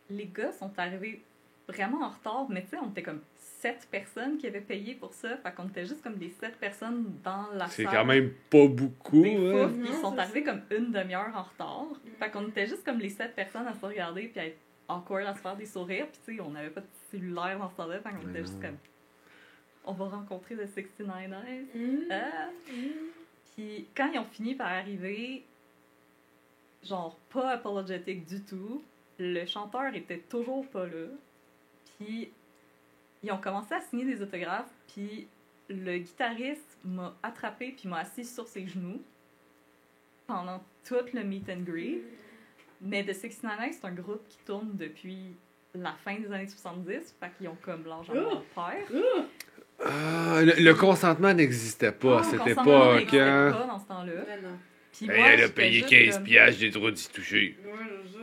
les gars sont arrivés vraiment en retard, mais tu sais, on était comme sept personnes qui avaient payé pour ça. Fait qu'on était juste comme des sept personnes dans la C'est salle. quand même pas beaucoup. Des hein. Non, ils sont c'est arrivés ça. comme une demi-heure en retard. Fait qu'on était juste comme les sept personnes à se regarder puis à être awkward, à se faire des sourires. Puis tu sais, on n'avait pas de cellulaire dans ce temps-là. Fait qu'on était juste comme... On va rencontrer le 69ers. Mm. Ah! Puis quand ils ont fini par arriver, genre pas apologétique du tout, le chanteur était toujours pas là. Puis ils ont commencé à signer des autographes, puis le guitariste m'a attrapé puis m'a assis sur ses genoux pendant tout le meet and greet. Mais The 69 c'est un groupe qui tourne depuis la fin des années 70, fait qu'ils ont comme l'argent de leur père. Ah! Ah, le, le consentement n'existait pas à cette consentement époque. n'existait Hein? pas dans ce temps-là. Puis moi, elle a payé juste 15 comme- piastres, j'ai le droit d'y toucher.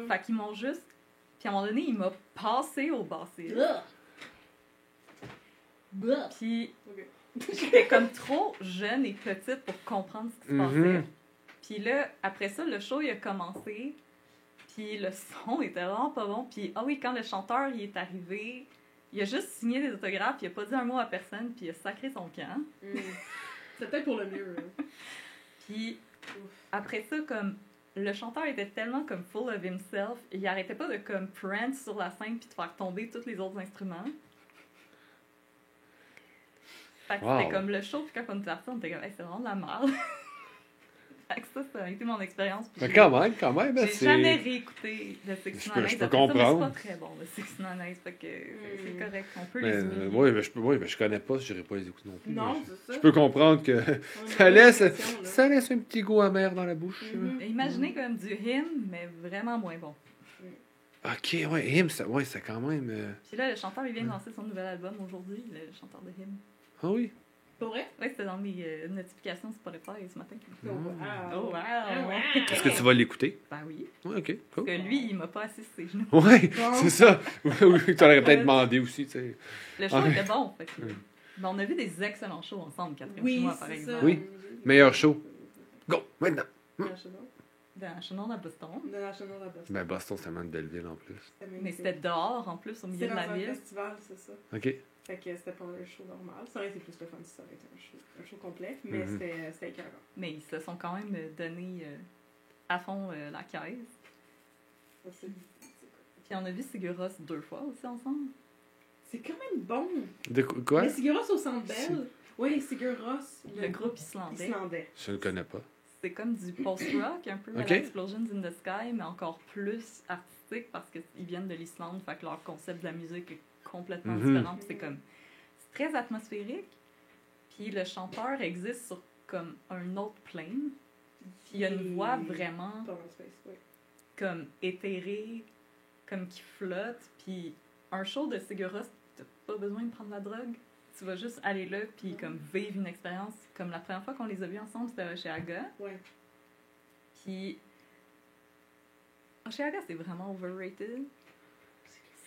Fait qu'ils m'ont juste. Puis à un moment donné, il m'a passé au. Blah. Puis j'étais comme trop jeune et petite pour comprendre ce qui se passait. Mhm. Puis là, après ça, le show il a commencé. Puis le son était vraiment pas bon. Puis ah oui, quand le chanteur il est arrivé, il a juste signé des autographes, il a pas dit un mot à personne, puis il a sacré son camp. Mm. [LAUGHS] C'est peut-être pour le mieux. hein. Puis Ouf. après ça, comme le chanteur était tellement comme full of himself, il arrêtait pas de comme prance sur la scène puis de faire tomber tous les autres instruments. Fait que Wow. c'était comme le show, puis quand on était parti, on était comme, hey, c'est vraiment de la merde. [LAUGHS] ça, ça a été mon expérience. Mais quand même, quand même. hein, J'ai c'est- jamais réécouté le Six Je peux- Nine je comprendre. C'est pas très bon, le Six Nine Eyes, fait que c'est Hmm. correct. On peut Mais, les euh, oui, mais je, peux, oui, mais je connais pas, je n'irai pas les écouter non plus. Non, c'est je, ça. je peux comprendre que [LAUGHS] ça a laisse, ça laisse un petit goût amer dans la bouche. Mhm. Mais Imaginez comme du hymne, mais vraiment moins bon. Ok, ouais, Him, ça, ouais, c'est quand même. euh, Puis là, le chanteur, il vient de lancer son nouvel album aujourd'hui, le chanteur de hymne. Ah oui? Pour vrai? Ouais, c'était dans mes euh, notifications Spotify ce matin. Oh, wow. Oh, wow! Ah, wow. Est-ce que tu vas l'écouter? Ben oui. Ouais, ok, cool. Parce que lui, il m'a pas assis sur ses genoux. Ouais, [LAUGHS] Bon. c'est ça. Oui, oui, tu aurais peut-être demandé aussi, tu sais. Le show était bon, fait que... Mm. Ben, on a vu des excellents shows ensemble, Catherine Oui, moi, par c'est exemple. ça. Oui. Meilleur show. Go, maintenant. National. Dans Chenon à Boston. De National à Boston. Ben, Boston, c'est tellement une belle ville en plus. C'était Mais c'était dehors, en plus, au milieu C'est de dans la un ville. festival, c'est ça. Ok. Fait que c'était pas un show normal. Ça aurait été plus le fun si ça aurait été un show, un show complet, mais Mhm. c'était c'était écœurant. Mais ils se sont quand même donné euh, à fond euh, la caisse. Ça, c'est- Puis on a vu Sigur Rós deux fois aussi ensemble. C'est quand même bon. De qu- quoi? Mais Sigur Rós au Centre Bell. Oui, Sigur Rós. Le groupe islandais. islandais. Je ne connais pas. C'est comme du post-rock, un peu à Ok. la Explosions in the Sky, mais encore plus artistique parce qu'ils viennent de l'Islande, fait que leur concept de la musique est complètement Mhm. différent. C'est comme c'est très atmosphérique. Puis le chanteur existe sur comme un autre plane. Puis il y a une voix vraiment comme éthérée, comme qui flotte. Puis un show de Sigur Rós, t'as pas besoin de prendre la drogue? Tu vas juste aller là puis comme vivre une expérience. Comme la première fois qu'on les a vus ensemble, c'était chez Aga. Ouais. Puis. Oshiaga, c'est vraiment overrated.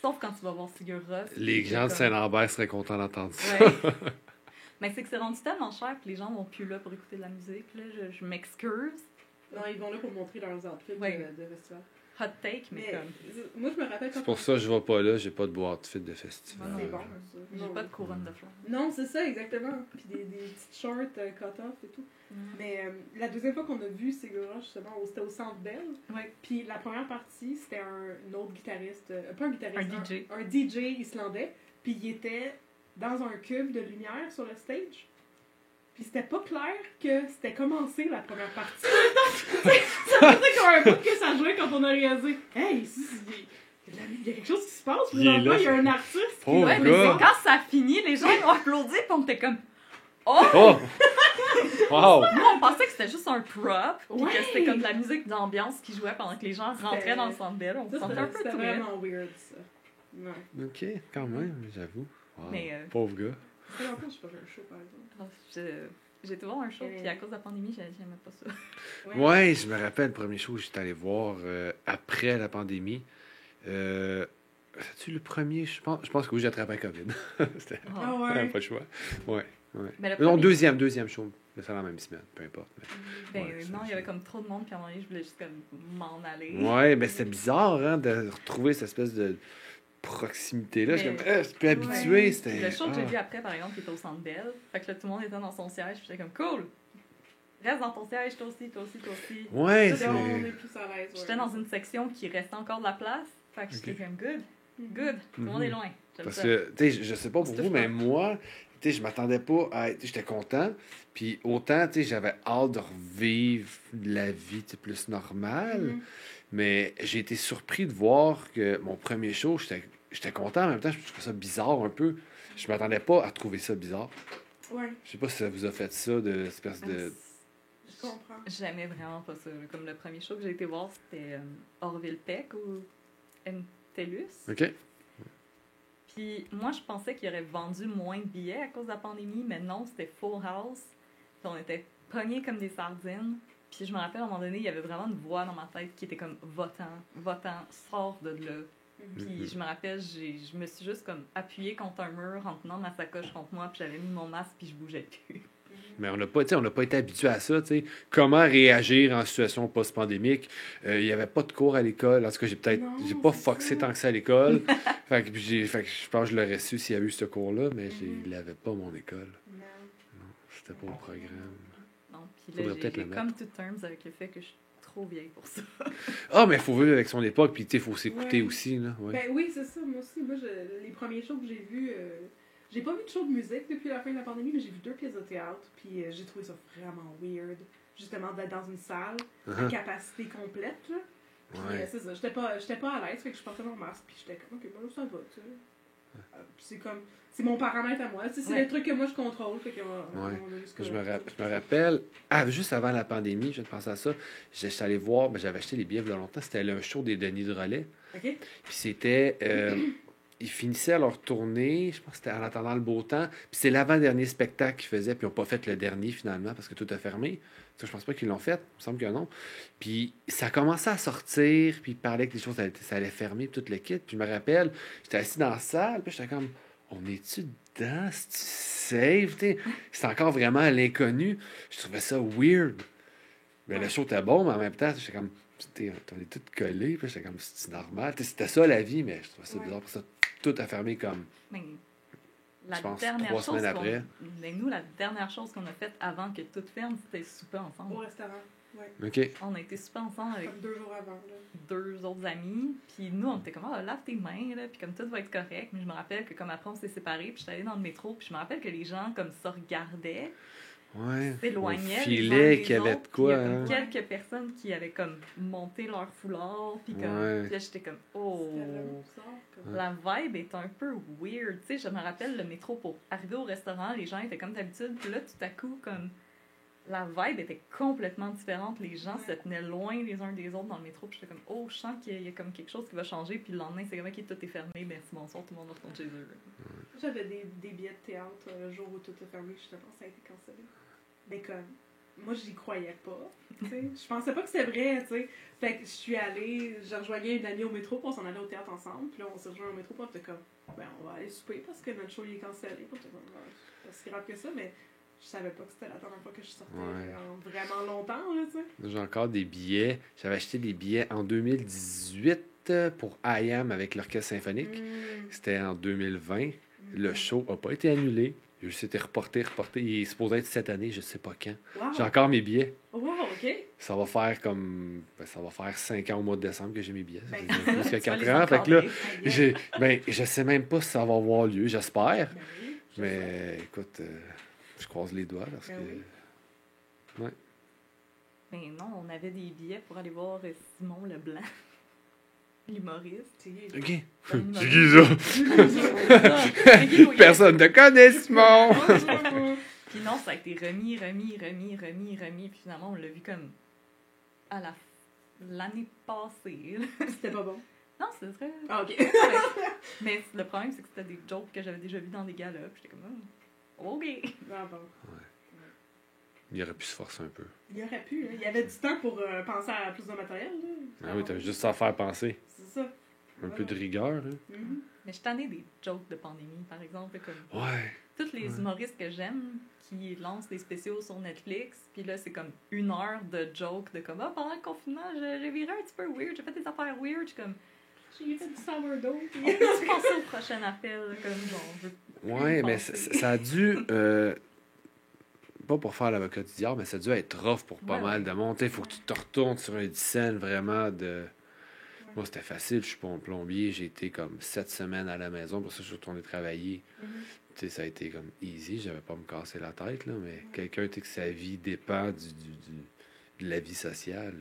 Sauf quand tu vas voir Sigur Rós. Les gens de comme- Saint-Lambert seraient contents d'entendre ça. Ouais. [LAUGHS] Mais c'est que c'est rendu tellement cher que les gens vont plus là pour écouter de la musique. Là, je, je m'excuse. Non, ils vont là pour montrer leurs outfits Ouais. de, de festival. Hot take, mais, Mais comme. moi, je me rappelle C'est pour ça que je vais pas là, j'ai pas de beau outfit de festival. Moi, C'est bon, ça. J'ai pas de couronne de fleurs. Non, c'est ça, exactement. Puis des, des petites shorts euh, cut-off et tout. Mais euh, la deuxième fois qu'on a vu Sigur Rós, justement, au- c'était au Centre Bell. Ouais. Puis la première partie, c'était un, autre guitariste, euh, pas un guitariste, Un DJ. un, DJ islandais. Puis il était dans un cube de lumière sur le stage. Puis c'était pas clair que c'était commencé la première partie. [LAUGHS] ça faisait comme un bout que ça jouait quand on a réalisé. Hey, ici, il y a- il y a quelque chose qui se passe. Puis Il est dans il y a un artiste. qui- Oh, ouais, mais c'est quand ça finit, les gens ont applaudi, puis on était comme. Oh! Oh! [LAUGHS] Wow! Nous, on pensait que c'était juste un prop, puis Ouais. que c'était comme de la musique d'ambiance qui jouait pendant que les gens rentraient dans le centre belle. On se Ça, sentait un peu c'était tout vraiment weird, ça. Ouais. Ok, quand même, j'avoue. Wow. Euh, Pauvre gars. Ça fait longtemps que je pas fait un show, par exemple. Je... J'ai voir un show, Euh. puis à cause de la pandémie, j'ai- j'aimais pas ça. Ouais, je me rappelle le premier show que j'étais allé voir euh, après la pandémie. Euh, C'est-tu le premier? Je pense, je pense que oui, j'ai attrapé la COVID. [LAUGHS] C'était Ah ouais? pas le choix. Ouais, ouais. Mais le Non, deuxième, deuxième show. Mais c'est la même semaine, peu importe. mais- Ben Ouais, ça, non, il y ça. avait comme trop de monde, puis à un moment donné, je voulais juste comme m'en aller. Ouais, ben c'était bizarre hein, de retrouver cette espèce de proximité-là. Comme, euh, c'est plus habitué. Ouais. C'était. Le show que j'ai ah. vu après, par exemple, qui était au Centre Bell. Fait que là, tout le monde était dans son siège, puis j'étais comme, cool! Reste dans ton siège, toi aussi, toi aussi, toi aussi. Ouais, c'est. J'étais dans une section qui restait encore de la place. Fait que j'étais Ok. comme, good, Mhm. good. Tout le monde Mhm. est loin. J'aime Parce ça. que, tu sais, je- je sais pas pour vous, mais moi, tu sais, je m'attendais pas à. tu sais, J'étais content. Puis autant, tu sais, j'avais hâte de revivre la vie plus normale. Mhm. Mais j'ai été surpris de voir que mon premier show, j'étais j'étais content. En même temps, je trouvais ça bizarre un peu. Je m'attendais pas à trouver ça bizarre. Ouais, Je sais pas si ça vous a fait ça, de espèce de. je comprends. J'aimais vraiment pas ça. Comme le premier show que j'ai été voir, c'était euh, Orville Peck ou MTELUS. OK? Puis moi, je pensais qu'il aurait vendu moins de billets à cause de la pandémie, mais non, c'était Full House. Puis on était pognés comme des sardines. Puis je me rappelle, à un moment donné, il y avait vraiment une voix dans ma tête qui était comme votant, votant, sors de là. Puis Mhm. je me rappelle, j'ai- je me suis juste comme appuyée contre un mur en tenant ma sacoche contre moi, puis j'avais mis mon masque, puis je bougeais plus. Mais on n'a pas, tu sais, on n'a pas été habitué à ça. tu sais. Comment réagir en situation post-pandémique? Euh, Il n'y avait pas de cours à l'école. En tout cas, j'ai peut-être Non, j'ai pas foxé tant que ça à l'école. [LAUGHS] fait, que j'ai- fait que je pense que je l'aurais su s'il y avait eu ce cours-là, mais je ne l'avais pas, mon école. Non. C'était pas au programme. Non, puis Faudrait là, j'ai- comme to terms avec le fait que je suis trop vieille pour ça. [LAUGHS] Ah, mais il faut vivre avec son époque, puis il faut s'écouter Ouais. aussi. Là. Ouais. Ben oui, c'est ça. Moi aussi, moi, je- les premiers shows que j'ai vus, euh, j'ai pas vu de show de musique depuis la fin de la pandémie, mais j'ai vu deux pièces de théâtre, puis euh, j'ai trouvé ça vraiment weird. Justement, d'être dans une salle à Uh-huh. capacité complète, là. Puis, euh, c'est ça. J'étais pas, pas à l'aise, fait que je portais mon masque, puis j'étais comme, ok, bon, ça va, tu sais. C'est comme, c'est mon paramètre à moi. C'est Ouais. le truc que moi je contrôle, fait que. euh, Ouais. on Je me, rap- je me rappelle, ah, juste avant la pandémie, je viens de penser à ça, j'étais allé voir, ben, j'avais acheté les billets il y a longtemps, c'était un show des Denis de Relais. Puis c'était. euh, [CLEARS THROAT] ils finissaient leur tournée, je pense que c'était en attendant le beau temps. Puis c'est l'avant-dernier spectacle qu'ils faisaient, puis ils n'ont pas fait le dernier finalement parce que tout a fermé. Ça, je pense pas qu'ils l'ont fait, il me semble que non. Puis ça commençait à sortir, puis ils parlaient que les choses allaient, ça allait fermer, puis tout le kit. Puis je me rappelle, j'étais assis dans la salle, puis j'étais comme, on est-tu dedans? C'est-tu safe? C'est encore vraiment à l'inconnu. Je trouvais ça weird. Mais le show était bon, mais en même temps, j'étais comme, on est tous collés, puis j'étais comme, c'est normal? C'était ça la vie, mais je trouvais ça Ouais. bizarre. Pour ça, tout a fermé comme. Mais la Je pense dernière trois chose semaines qu'on- après. Mais nous, la dernière chose qu'on a faite avant que tout ferme, c'était souper ensemble. Au restaurant. Ouais. OK. On a été souper ensemble avec Comme deux jours avant, là. deux autres amis. Puis nous, on était comme, ah, lave tes mains, là, puis comme tout va être correct. Mais je me rappelle que comme après, on s'est séparés, puis j'étais allée dans le métro, puis je me rappelle que les gens, comme ça, regardaient, Ouais. s'éloignaient. Filait qu'il y avait de puis il y quoi. a hein. quelques personnes qui avaient comme monté leur foulard, puis comme... Ouais. Puis là, j'étais comme, oh... La vibe est un peu weird. Tu sais, je me rappelle le métro pour arriver au restaurant, les gens étaient comme d'habitude, puis là, tout à coup, comme la vibe était complètement différente. Les gens se tenaient loin les uns des autres dans le métro, puis j'étais comme, oh, je sens qu'il y a comme quelque chose qui va changer, puis le lendemain, c'est comme, ok, tout est fermé, merci, bonsoir, tout le monde retourne chez eux. J'avais des, des billets de théâtre euh, le jour où tout a fermé, justement, ça a été cancellé. Mais comme, moi, j'y croyais pas. [LAUGHS] Je pensais pas que c'était vrai, tu sais. Fait que je suis allée, je rejoignais une amie au métro, puis on s'en allait au théâtre ensemble. Puis là, on s'est rejoint au métro, puis on était comme, ben, on va aller souper parce que notre show il est cancellé. Puis on était comme, c'est pas si grave que ça, mais je savais pas que c'était la dernière fois que je sortais Ouais. en vraiment longtemps, là, tu sais. J'ai encore des billets. J'avais acheté des billets en 2018 pour I Am avec l'Orchestre Symphonique. Mm. C'était en 2020. Le show n'a pas été annulé. Il été reporté, reporté. Il est supposé être cette année, je sais pas quand. Wow! J'ai encore mes billets. Wow, ok! Ça va faire comme. ben, ça va faire 5 ans au mois de décembre que j'ai mes billets. Ça Ben, fait plus [LAUGHS] que Tu vas 4 les ans. Fait que là, [LAUGHS] j'ai, ben, je sais même pas si ça va avoir lieu, j'espère. Ben. Mais écoute, euh, je croise les doigts parce Ben que. oui. Mais non, on avait des billets pour aller voir euh, Simon Leblanc, [LAUGHS] l'humoriste. Ok. C'est qui ça? [LAUGHS] [LAUGHS] Personne ne connaît Simon! Puis non, ça a été remis, remis, remis, remis, remis. Puis finalement, on l'a vu comme à la l'année passée. C'était pas bon? non, c'est vrai. Ah, ok. Mais le problème, c'est que c'était des jokes que j'avais déjà vus dans des galas. Puis j'étais comme, oh, ok. Ah, bon. Il aurait pu se forcer un peu. Il aurait pu. hein. Il y avait du temps pour euh, penser à plus de matériel. Là. Ah oui, t'avais juste à faire penser. C'est ça. Un peu de rigueur, hein. Mhm. Mais je suis tannée des jokes de pandémie, par exemple. Comme Ouais. tous les Ouais. humoristes que j'aime qui lancent des spéciaux sur Netflix, puis là, c'est comme une heure de jokes de comme, ah, pendant le confinement, j'ai j'ai viré un petit peu weird, j'ai fait des affaires weird. Je suis comme, J'ai fait du sourdough. on [LAUGHS] peut passer au prochain appel, comme, Ouais, mais ça, a dû. euh, pas pour faire l'avocat du diable, mais ça a dû être rough pour pas Ouais, mal ouais. de monde. Il faut que tu te retournes sur une scène vraiment de. Moi, c'était facile. Je suis pas un plombier. J'ai été comme sept semaines à la maison. Pour ça, je suis retourné travailler. Tu sais, ça a été comme easy. J'avais pas à me casser la tête, là. Mais quelqu'un, tu sais, que sa vie dépend du, du, du- de la vie sociale,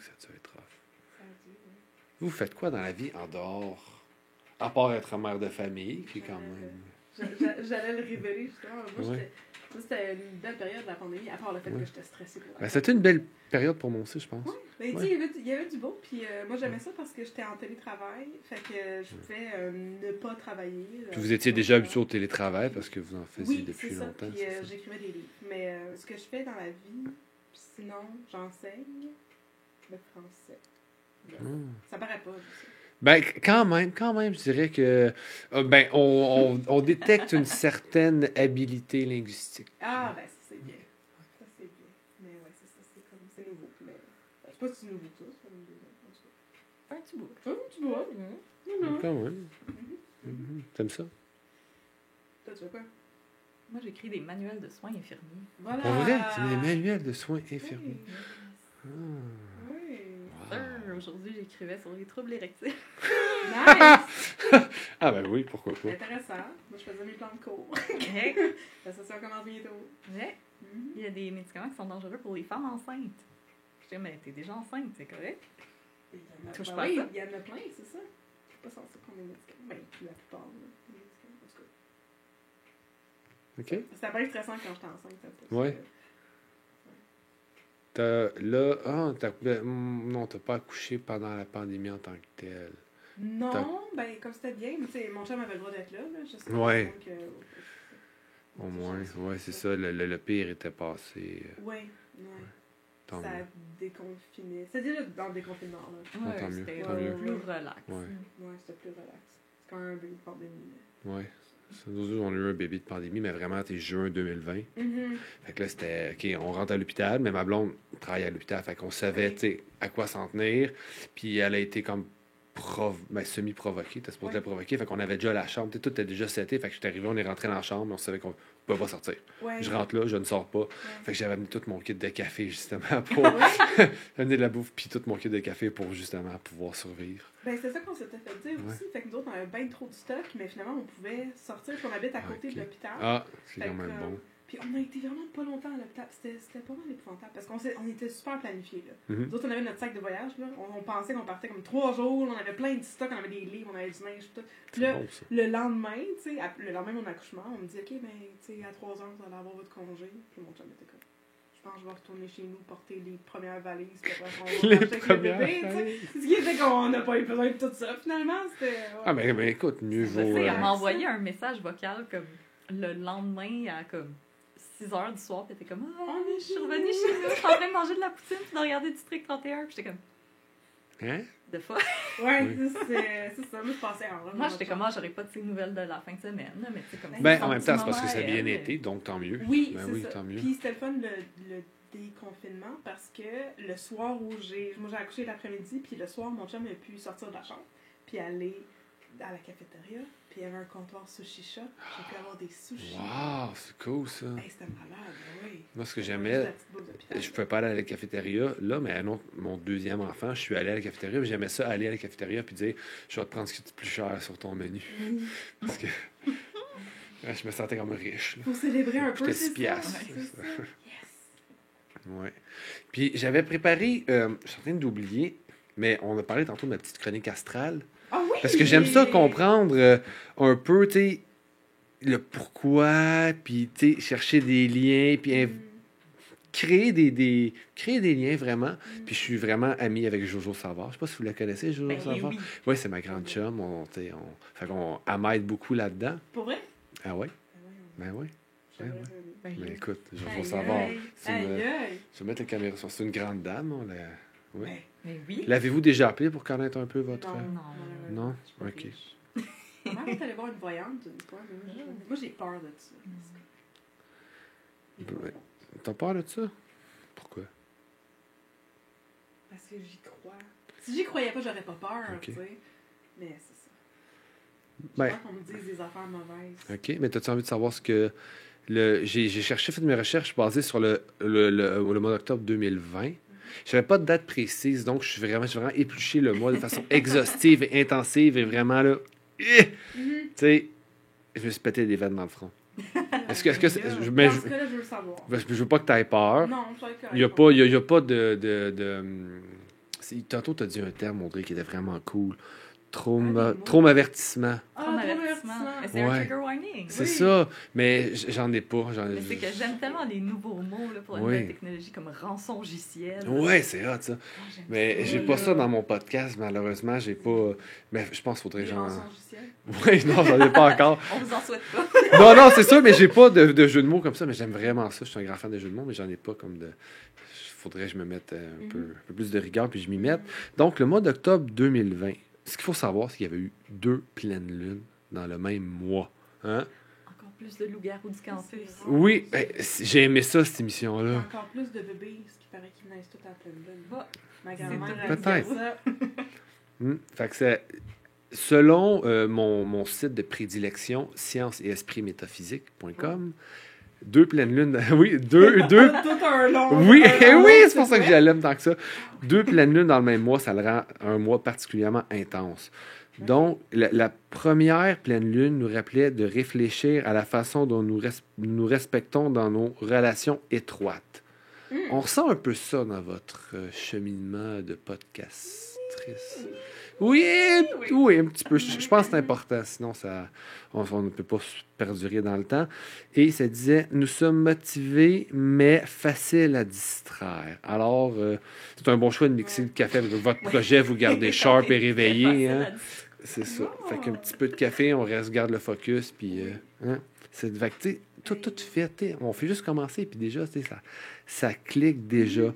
ça a dû être rough. ça a dû, ouais. Vous faites quoi dans la vie en dehors? À part être mère de famille, qui est quand même. J'a- j'a- J'allais le révéler justement. Moi, Ouais. c'était une belle période de la pandémie, à part le fait Ouais. que j'étais stressée Ben, c'était une belle période pour moi aussi, je pense. Mais Ouais. sais, il y avait du- il y avait du beau, puis euh, moi j'aimais ça parce que j'étais en télétravail, fait que euh, je pouvais euh, ne pas travailler. Puis vous étiez déjà habitué au télétravail parce que vous en faisiez Oui, depuis ça, longtemps. ça? j'écrivais des livres. Mais ce que je fais dans la vie, sinon, j'enseigne le français. Ça paraît pas. Ben, quand même, quand même, je dirais que euh, ben, on, on- on détecte une certaine habilité linguistique. Ah, ben ça c'est bien. Ça c'est bien. Mais ouais, c'est ça, c'est comme, c'est nouveau. Mais ben, je sais pas si c'est nouveau que ça, c'est en tout cas. un petit bout. Tu vois. Non, non. Quand même. Mhm. T'aimes ça? Toi, tu veux quoi? Moi, j'écris des manuels de soins infirmiers. Voilà. Pour vrai, c'est des manuels de soins infirmiers. Oui. Ah. Aujourd'hui, j'écrivais sur les troubles érectiles. Nice! [LAUGHS] Ah ben oui, pourquoi pas. Intéressant. Moi, je faisais mes plans de cours. Ouais. La session commence bientôt. Ouais. Mhm. Il y a des médicaments qui sont dangereux pour les femmes enceintes. Je dis, mais t'es déjà enceinte, c'est correct? Il y en a- Touche pas oui. Il y en a plein, c'est ça. C'est pas censé prendre des médicaments. Ben, la plupart, là, des médicaments. En tout cas. OK? C'était bien stressant quand j'étais enceinte. ça, parce que- Ouais. T'as, là, ah, t'as, ben, hmm, non, t'as pas accouché pendant la pandémie en tant que telle. Non, T'as- ben, comme c'était bien, mais tu sais, mon chum avait le droit d'être là, là. Je sais Ouais. donc, euh, Au moins, ouais, c'est ça. Le, le- le pire était passé. euh, Ouais, ouais. Ça mieux. déconfinait. C'est déjà dans le déconfinement, là. Mieux, c'était plus relax. Ouais. Ouais, c'était plus relax. C'est quand même une pandémie, là. Ouais. Ça, Nous autres, on a eu un bébé de pandémie, mais vraiment, c'était juin 2020. Mhm. Fait que là, c'était, OK, on rentre à l'hôpital, mais ma blonde travaille à l'hôpital. Fait qu'on savait, Oui. tu sais, à quoi s'en tenir. Puis elle a été comme ben, semi-provoquée. T'as supposé Ouais. la provoquer. Fait qu'on avait déjà la chambre. Tout était déjà seté. Fait que j'étais arrivé, on est rentré dans la chambre, on savait qu'on pouvait pas sortir. Ouais. Je rentre là, je ne sors pas. Ouais. Fait que j'avais amené tout mon kit de café, justement, [LAUGHS] pour Ouais. [LAUGHS] amener de la bouffe, puis tout mon kit de café pour, justement, pouvoir survivre. Ben, c'est ça qu'on s'était fait dire aussi. Fait que nous autres, on avait bien trop de stock, mais finalement, on pouvait sortir. Puis on habite à côté Ok. de l'hôpital. Ah, c'est quand même euh, bon. Puis on a été vraiment pas longtemps à l'hôpital. C'était c'était pas mal épouvantable parce qu'on s'est- on était super planifiés. Là. Mhm. Nous autres, on avait notre sac de voyage. Là. On, on pensait qu'on partait comme trois jours. On avait plein de stocks. On avait des livres, on avait du linge. Tout. Puis là, bon, le lendemain, tu sais, le lendemain de mon accouchement, on me dit Ok, ben, tu sais, à 3 heures, vous allez avoir votre congé. Puis mon chum était comme Je pense que je vais retourner chez nous, porter les premières valises. Puis après, on va Les marcher avec le premières bébé, tu sais. valises. Ce qui était qu'on n'a pas eu besoin de tout ça. Finalement, c'était. ouais. Ah, mais, mais écoute, mieux vaut. elle euh, m'a envoyé un message vocal comme le lendemain à comme 6 heures du soir, était comme Ah, On est je suis chez revenue nous. chez nous, je suis en train de manger de la poutine puis de regarder District 31, puis j'étais comme Hein? de fois. Ouais, Oui. c'est c'est ça. Moi, je pensais en. Moi, j'étais comme Ah, j'aurais pas de ces nouvelles de la fin de semaine, là, mais tu sais comme Ben, en même temps, c'est parce que ça a à bien elle. été, donc tant mieux. Oui, Ben c'est oui, ça. tant mieux. Puis c'était le fun le, le déconfinement parce que le soir où j'ai. Moi, j'ai accouché l'après-midi, puis le soir, mon chum a pu sortir de la chambre, puis aller à la cafétéria, puis il y avait un comptoir sushi shop. J'ai pu avoir des sushis. Wow, c'est cool ça. Hey, c'était malade, oui. Moi, ce que j'aimais, je pouvais pas aller à la cafétéria, là, mais autre, mon deuxième enfant, je suis allé à la cafétéria, puis j'aimais ça aller à la cafétéria, puis dire Je vais te prendre ce qui est le plus cher sur ton menu. Oui. [LAUGHS] Parce que je me sentais comme riche. là. Pour célébrer un peu, six ça. piastres. [LAUGHS] Ouais. Puis j'avais préparé, euh, je suis en train d'oublier, mais on a parlé tantôt de ma petite chronique astrale. Ah oui! Parce que j'aime ça comprendre euh, un peu, tu sais, le pourquoi, puis, tu sais, chercher des liens, puis Mm. créer des, des, créer des liens vraiment. Mm. Puis je suis vraiment ami avec Jojo Savard. Je sais pas si vous la connaissez, Jojo Ben Savard. oui. C'est ma grande chum. On, tu sais, on, fait qu'on, m'aide beaucoup là-dedans. Pour vrai? Ah ouais? Ah Ben oui. J'aimerais ouais. Ben, Mais je- écoute, Aïe, aïe. Je vais mettre la caméra sur. C'est une grande dame. on la- Oui. Mais oui. L'avez-vous déjà appelé pour connaître un peu votre. Non, Non. Non? pas Ok. riche. Ma mère est allée voir une voyante une fois, moi, j'ai peur de ça. T'as peur de ça? Pourquoi? Parce que j'y crois. Si j'y croyais pas, j'aurais pas peur, tu sais. Mais c'est ça. Ben, qu'on me dise des affaires mauvaises. OK. Mais as-tu envie de savoir ce que. Le... J'ai j'ai cherché, fait mes recherches basées sur le, le, le, le mois d'octobre 2020. Je n'avais pas de date précise, donc je suis vraiment, je suis vraiment épluché le mois de façon [LAUGHS] exhaustive et intensive et vraiment là. eh! Tu Mhm. sais, je me suis pété des veines dans le front. [LAUGHS] Est-ce que. Est-ce que je, mais Dans je, ce cas-là, je veux le savoir. je, je veux pas que tu aies peur. Non. Il n'y a, pas- il y a, il y a pas de. de, de tantôt, tu as dit un terme, Audrey, qui était vraiment cool. Trauma, Ah, traumavertissement. Ah, c'est un trigger. C'est Oui. ça. Mais j'en ai pas. j'en- Mais c'est que j'aime tellement les nouveaux mots là, pour la Oui. nouvelle technologie comme rançongiciel. Ouais, c'est hot, ça. J'aime Mais j'ai Oui, pas ça dans mon podcast, malheureusement. J'ai pas. Mais je pense qu'il faudrait genre. [LAUGHS] Oui, non, j'en ai pas encore. [LAUGHS] On vous en souhaite pas. [LAUGHS] Non, non, c'est sûr, mais j'ai pas de, de jeu de mots comme ça. Mais j'aime vraiment ça. Je suis un grand fan des jeux de mots, mais j'en ai pas comme de. Faudrait que je me mette euh, un, peu, un peu plus de rigueur puis je m'y mette. Donc, le mois d'octobre 2020, ce qu'il faut savoir, c'est qu'il y avait eu deux pleines lunes dans le même mois. Hein? Encore plus de loup-garou du campus. Oui, ben, j'ai aimé ça, cette émission-là. encore plus de bébés, ce qui paraît qu'ils naissent tout à pleine lune. Va. Ma grand-mère tout- a dit Peut-être. ça. Fait que c'est. Selon euh, mon, mon site de prédilection, science et esprit métaphysique.com, deux pleines lunes. [LAUGHS] oui, deux. [LAUGHS] deux Tout un long. [LAUGHS] oui, un oui, c'est pour ça que j'aime tant que ça. Deux pleines lunes dans le même mois, ça le rend un mois particulièrement intense. Donc, la, la première pleine lune nous rappelait de réfléchir à la façon dont nous, res- nous respectons dans nos relations étroites. Mm. On ressent un peu ça dans votre euh, cheminement de podcastrice. Oui, oui, un petit peu. Je, je pense que c'est important, sinon ça, on, on ne peut pas perdurer dans le temps. Et ça disait Nous sommes motivés, mais faciles à distraire. Alors, euh, c'est un bon choix de mixer le café avec votre projet, vous gardez [LAUGHS] sharp et réveillé. Hein? C'est ça. Oh. Fait qu'un petit peu de café, on reste, garde le focus, puis. euh, hein? C'est sais, tout, tout fait. On fait juste commencer, puis déjà, ça, ça clique déjà.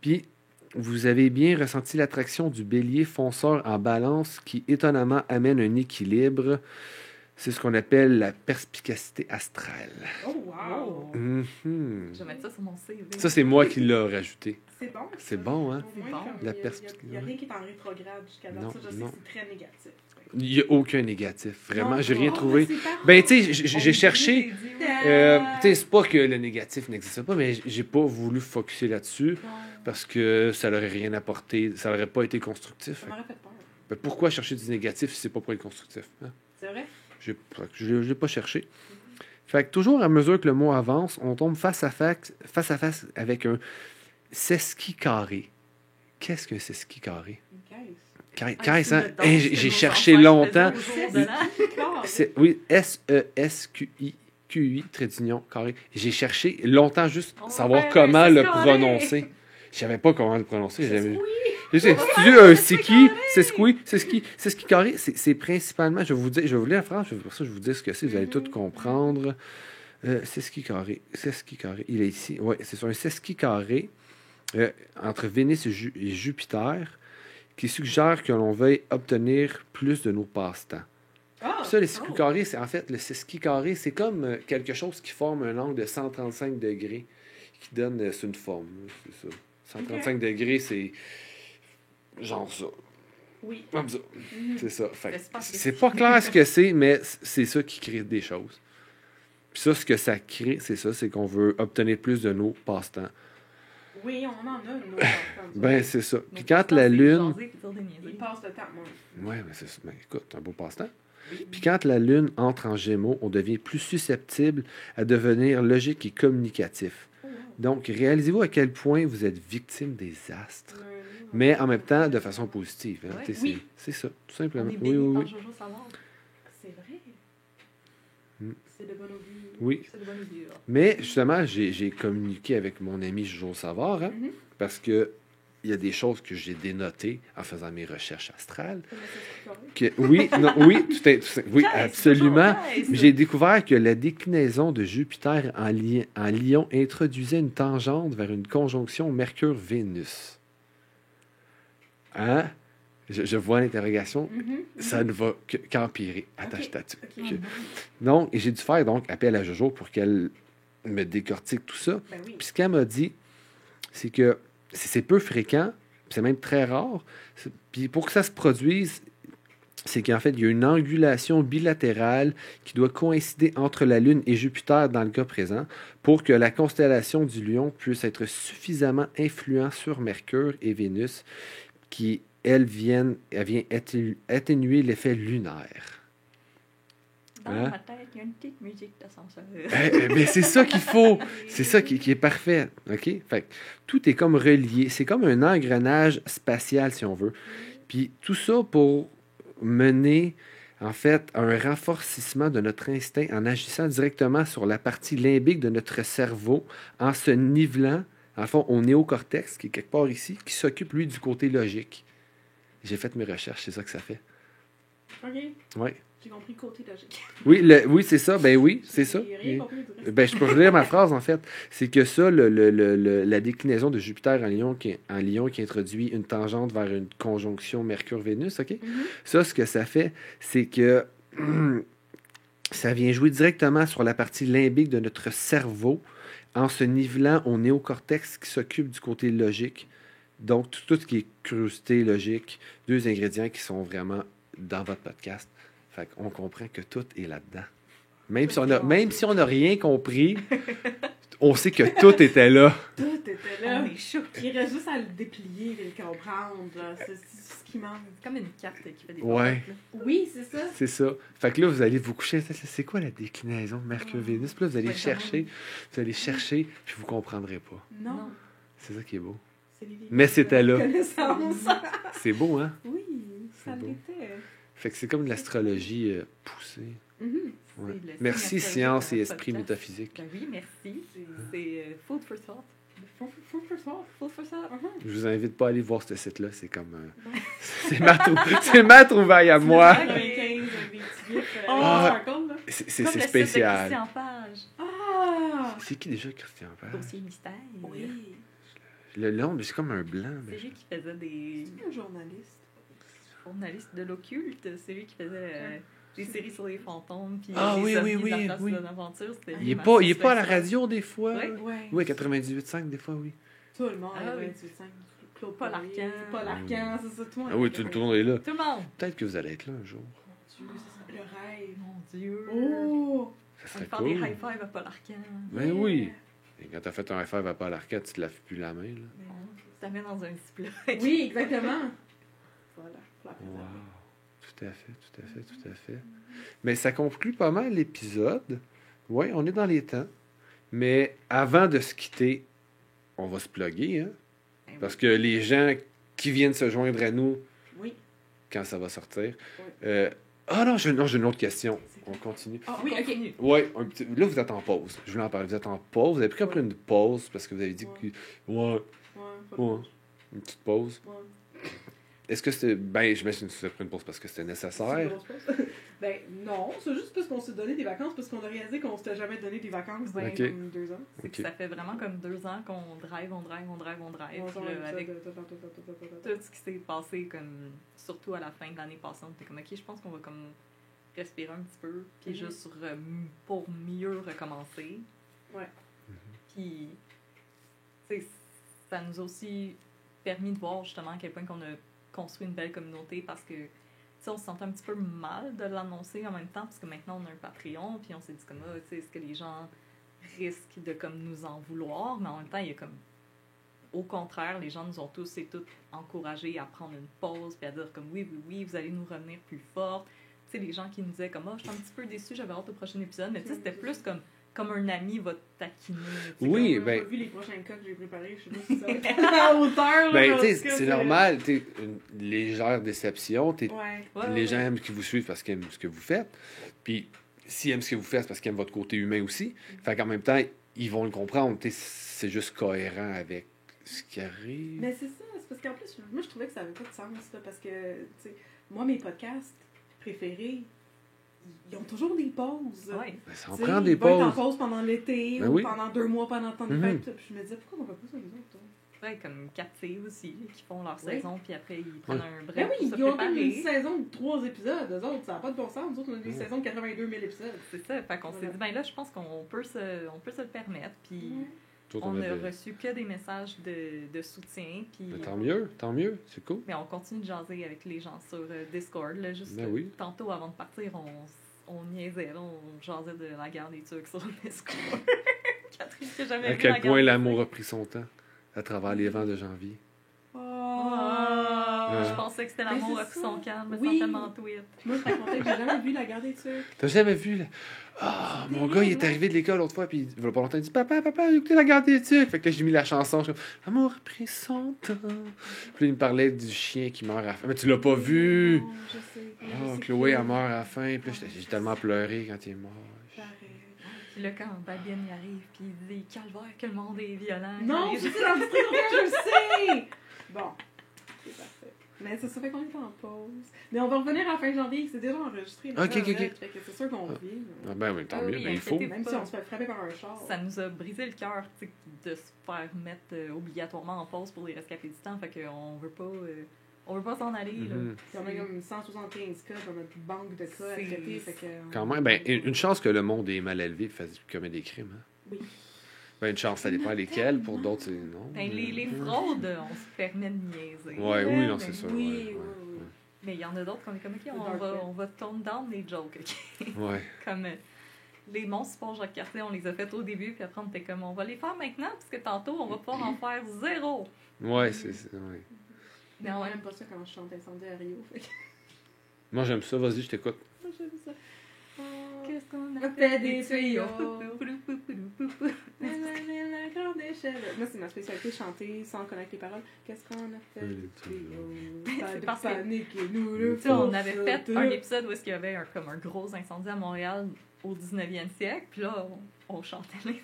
Puis, vous avez bien ressenti l'attraction du bélier fonceur en balance qui, étonnamment, amène un équilibre. C'est ce qu'on appelle la perspicacité astrale. Oh, wow. Mhm. Je vais mettre ça sur mon CV. Ça, c'est moi qui l'ai rajouté. C'est bon. C'est bon, hein? C'est bon. La il y a- perspective, Il n'y a, rien qui est en rétrograde jusqu'à date. Ça, je sais non. que c'est très négatif. Il n'y a aucun négatif. Vraiment, j'ai rien trouvé. Ben, tu sais, j'ai cherché. Euh, tu sais, c'est pas que le négatif n'existe pas, mais j'ai pas voulu focuser là-dessus parce que ça n'aurait rien apporté, ça n'aurait pas été constructif. Ça m'aurait fait peur. Ben, pourquoi chercher du négatif si c'est pas pour être constructif? hein? C'est vrai? Que Je l'ai pas cherché. Fait que toujours à mesure que le mot avance, on tombe face à face, face, à face avec un sesqui carré. Qu'est-ce qu'un sesqui carré? Une caisse. Ca- Ah, Caisse, c'est hein? Hey, que j'ai cherché longtemps. [LAUGHS] Oui, S-E-S-Q-I, Q-I, trait d'union, carré. J'ai cherché longtemps juste savoir comment le prononcer. Je savais pas comment le prononcer. Oui. Je sais, si tu dis un c'est qui, c'est ce qui, c'est ce qui, c'est ce qui carré, c'est c'est principalement, je vais vous dire, je vais vous lire je vais- pour ça je vous dire ce que c'est, vous allez tout comprendre. Euh, c'est ce qui carré, c'est ce qui carré, il est ici, ouais, c'est sur un sesqui carré euh, entre Vénus et, Ju- et Jupiter qui suggère que l'on veuille obtenir plus de nos passe-temps. Ah, Ça, le sesqui oh. carré, c'est en fait le sesqui carré, c'est comme euh, quelque chose qui forme un angle de 135 degrés qui donne euh, c'est une forme, c'est ça. 135 degrés, c'est genre ça. Oui. Comme ça. Mhm. C'est ça. C'est pas clair ce que [LAUGHS] c'est, mais c'est ça qui crée des choses. Puis ça, ce que ça crée, c'est ça, c'est qu'on veut obtenir plus de nos passe-temps. Oui, on en a une autre. [LAUGHS] Ben, c'est ça. Puis quand la lune... Il passe le temps, moi. Ouais, mais c'est ça. Ben, écoute, un beau passe-temps. Puis quand la lune entre en gémeaux, on devient plus susceptible à devenir logique et communicatif. Oh, wow. Donc, réalisez-vous à quel point vous êtes victime des astres, mais en même temps de façon positive. hein. Ouais. Oui. C'est ça, tout On simplement. est Oui, oui, par oui. Jojo. C'est vrai. Mm. C'est de bon augure. Oui. De augure. Mais justement, j'ai communiqué avec mon ami Jojo Savard, hein, Mhm. parce que il y a des choses que j'ai dénotées en faisant mes recherches astrales. Que, oui, non, oui, tout [LAUGHS] est, tout est- oui, absolument. J'ai découvert que la déclinaison de Jupiter en, li- en Lion introduisait une tangente vers une conjonction Mercure-Vénus. Hein? Je, je vois l'interrogation. Mhm. Ça ne va que- qu'empirer. Attache Ok. ta tu- Ok. que- Donc, j'ai dû faire donc appel à Jojo pour qu'elle me décortique tout ça. Ben oui. Puis ce qu'elle m'a dit, c'est que c'est peu fréquent, c'est même très rare. Puis pour que ça se produise, c'est qu'en fait, il y a une angulation bilatérale qui doit coïncider entre la Lune et Jupiter dans le cas présent pour que la constellation du Lion puisse être suffisamment influent sur Mercure et Vénus qui, viennent, elle vient atténu- atténuer l'effet lunaire. Dans Hein? ma tête, il y a une petite musique d'ascenseur. Eh, eh, mais c'est ça qu'il faut. C'est ça qui, qui est parfait. OK? Fait que tout est comme relié. C'est comme un engrenage spatial, si on veut. Puis tout ça pour mener, en fait, à un renforcissement de notre instinct en agissant directement sur la partie limbique de notre cerveau, en se nivelant, en fond, au néocortex, qui est quelque part ici, qui s'occupe, lui, du côté logique. J'ai fait mes recherches, c'est ça que ça fait. Ok. Oui. J'ai compris côté logique. [LAUGHS] Oui, le- oui c'est ça. Ben oui, c'est ça. Rien compris du reste. Ben, je peux relire ma phrase, en fait. C'est que ça, le, le- le- le- la déclinaison de Jupiter en Lion, qui, en Lion qui introduit une tangente vers une conjonction Mercure-Vénus, OK? Mhm. Ça, ce que ça fait, c'est que [CLEARS THROAT] ça vient jouer directement sur la partie limbique de notre cerveau en se nivelant au néocortex qui s'occupe du côté logique. Donc, tout, tout ce qui est curiosité logique, deux ingrédients qui sont vraiment dans votre podcast. Fait qu'on comprend que tout est là-dedans. Même si on a, même si on n'a rien compris, [LAUGHS] on sait que tout était là. [LAUGHS] Tout était là. On est chaud. Il reste juste à le déplier et le comprendre. C'est ce qui manque. C'est comme une carte qui fait des Ouais. Oui, c'est ça. C'est ça. Fait que là, vous allez vous coucher. C'est- quoi la déclinaison de Mercure-Vénus? Puis là, vous allez Ouais, chercher. Vous allez chercher, puis vous comprendrez pas. Non. Non. C'est ça qui est beau. C'est les Mais c'était là. [LAUGHS] C'est beau, hein? oui, ça l'était. Fait que c'est comme de l'astrologie euh, poussée. Mhm. Ouais. Merci, science et esprit métaphysique. Ben oui, merci. C'est- euh, food for thought. Mhm. Je vous invite pas à aller voir ce site-là. C'est comme. euh, [LAUGHS] c'est ma, trou- ma trouvaille à moi. 95, des petits gifs, euh, Ah. C'est spécial. Christian Page. Ah! C'est qui déjà, Christian Page? Dossier mystère. Oui. Le long, mais c'est comme un blanc. C'est lui qui faisait des C'est un journaliste. journalistes de l'occulte. C'est lui qui faisait euh, des séries sur les fantômes. Puis Ah des oui, oui, de la oui, oui. Il lui, est ma pas, il est pas à la radio des fois. Ouais. Ouais. Oui, 98.5 des fois, oui. Tout le monde. Ah ouais, oui. tu le sens. Claude Paul Arcand. Paul Arcand, c'est ça, tout le monde. Ah oui, tout, le monde est là. Tout le monde. Peut-être que vous allez être là un jour. Mon Dieu, c'est ça, le rêve. Mon Dieu. Oh! Ça On serait va faire des cool. high five à Paul Arcand. Ben oui. Et quand t'as fait un FF à Paul Arcade, tu te laves plus la main, là. Ça met dans un ziploc. Oui, exactement. [LAUGHS] Voilà. voilà. Wow. Tout à fait, tout à fait, tout à fait. Mais ça conclut pas mal l'épisode. Oui, on est dans les temps. Mais avant de se quitter, on va se plugger, hein? Oui. Parce que les gens qui viennent se joindre à nous Oui. quand ça va sortir. Oui. Euh, Ah non, j'ai non, j'ai une autre question. On continue. Ah oui, ok. Continue. Oui, un petit... là, vous êtes en pause. Je voulais en parler. Vous êtes en pause. Vous avez pris Ouais. une pause parce que vous avez dit Ouais. que. Ouais, Ouais, Ouais. une petite pause. Est-ce que c'est. Ben, j'imagine que une pause parce que c'était nécessaire. [LAUGHS] ben, non, c'est juste parce qu'on s'est donné des vacances, parce qu'on a réalisé qu'on s'était jamais donné des vacances dans deux ans. Ça fait vraiment comme deux ans qu'on drive, on drive, on drive, on drive. Avec tout ce qui s'est passé, comme surtout à la fin de l'année passante, t'es comme, ok, je pense qu'on va comme respirer un petit peu, puis mhm. juste pour mieux recommencer. Ouais. Mhm. Puis, tu ça nous a aussi permis de voir justement à quel point qu'on a construit une belle communauté parce que, tu sais, on se sentait un petit peu mal de l'annoncer en même temps parce que maintenant on a un Patreon, puis on s'est dit comme, ah, tu sais, est-ce que les gens risquent de comme nous en vouloir, mais en même temps, il y a comme au contraire, les gens nous ont tous et toutes encouragés à prendre une pause puis à dire comme oui, oui, oui, vous allez nous revenir plus fort. Tu sais, les gens qui nous disaient comme oh, je suis un petit peu déçu, j'avais hâte au prochain épisode, mais tu sais, c'était plus comme comme un ami va te taquiner. Oui, a ben- vu les prochains cas que j'ai préparés, je sais pas si ça [LAUGHS] va être à hauteur. là, Ben, tu sais, c'est normal. tu sais, une légère déception. t'es- Ouais. Ouais, les ouais, gens aiment ce que vous suivent parce qu'ils aiment ce que vous faites. Puis, s'ils aiment ce que vous faites, c'est parce qu'ils aiment votre côté humain aussi. Fait qu'en même temps, ils vont le comprendre. tu sais, C'est juste cohérent avec ce qui arrive. Mais c'est ça, c'est parce qu'en plus, moi, je trouvais que ça avait pas de sens, là, parce que, tu sais, moi, mes podcasts préférés, ils ont toujours des pauses. Ouais. Ben, ça en prend des ils vont être en pauses. pause pendant l'été Ben ou oui. pendant deux mois pendant le temps fêtes. Puis je me disais, pourquoi on fait pas ça, nous autres? hein? Ouais, comme Captive aussi, qui font leur saison, puis après ils prennent un break Ben oui, pour se ils ont comme une préparer. saison de trois épisodes, eux autres, ça n'a pas de bon sens. Nous autres, on a une Ouais. saison de 82 000 épisodes. C'est ça, fait qu'on s'est dit, ben là, je pense qu'on peut se, on peut se le permettre, puis Toi, on n'a avais- reçu que des messages de, de soutien, puis... Ben, tant mieux, tant mieux, c'est cool. Mais on continue de jaser avec les gens sur euh, Discord. Là, juste Ben que oui. tantôt, avant de partir, on, on niaisait, là, on jasait de la guerre des Turcs sur [LAUGHS] Discord. Catherine, qui a jamais À vu quel la guerre point des l'amour a pris son temps à travers les vents de janvier? Ah, Ouais. Je pensais que c'était Mais l'amour a pris son calme, mais Oui. tellement tweet. Moi, je racontais que j'ai jamais vu la guerre des Turcs. T'as jamais vu, là? Ah, C'est mon gars, il est arrivé de l'école l'autre fois, puis il va pas longtemps, il dit Papa, papa, écouté la garde des. Fait que là, j'ai mis la chanson. Je suis comme Amour a pris son temps. Puis là, il me parlait du chien qui meurt à la fin. Mais tu l'as pas vu? Non, je sais. Je Ah, sais Chloé, plus. elle meurt à la fin. Puis là, j'ai tellement pleuré quand il est mort. Puis là, quand Babine y arrive, puis il dit Calvaire, que le monde est violent. Non, je sais je le sais! Bon, c'est parfait. Mais ça, ça fait qu'on est en pause. Mais on va revenir à la fin janvier, c'est déjà enregistré. Ok, ok, ok. Fait que c'est sûr qu'on Ah. vit. Ah, ben oui, tant Ah mieux, oui, ben, il faut. Même si on se fait frapper par un char. Ça nous a brisé le cœur tu sais, de se faire mettre euh, obligatoirement en pause pour les rescapés du temps. Fait qu'on veut pas. euh, on veut pas s'en aller. là. Mhm. Il y en a comme 175 cas dans notre banque de cas à traiter. Fait que, Quand même, ben, une chance que le monde est mal élevé et fasse commet des crimes. Hein? Oui. Ben, une chance, ça dépend lesquels. Pour d'autres, c'est non. Ben, les, les fraudes, on se permet de niaiser. Ouais, oui, non, Ben c'est ça. Oui, ouais, oui, ouais, oui. Mais il y en a d'autres qu'on est comme, ok, on va, on va tone down les jokes, ok? [LAUGHS] Ouais. comme euh, les monstres pour Jacques Cartier, on les a fait au début, puis après on était comme, on va les faire maintenant, parce que tantôt, on va pouvoir en faire zéro. Ouais, c'est. ouais. Mais Non, on n'aime pas ça quand je chante Incendie à Rio. Fait Moi, j'aime ça. Vas-y, je t'écoute. moi, j'aime ça. Oh. Qu'est-ce qu'on On a fait des tuyaux? tuyaux. La grande échelle. Moi, c'est ma spécialité, chanter sans connaître les paroles. Qu'est-ce qu'on a fait des tuyaux? C'est Pas de parce panique nous le Tu sais, on avait fait un épisode où est-ce qu'il y avait un, comme un gros incendie à Montréal au 19e siècle, puis là, on, on chantait l'incendie.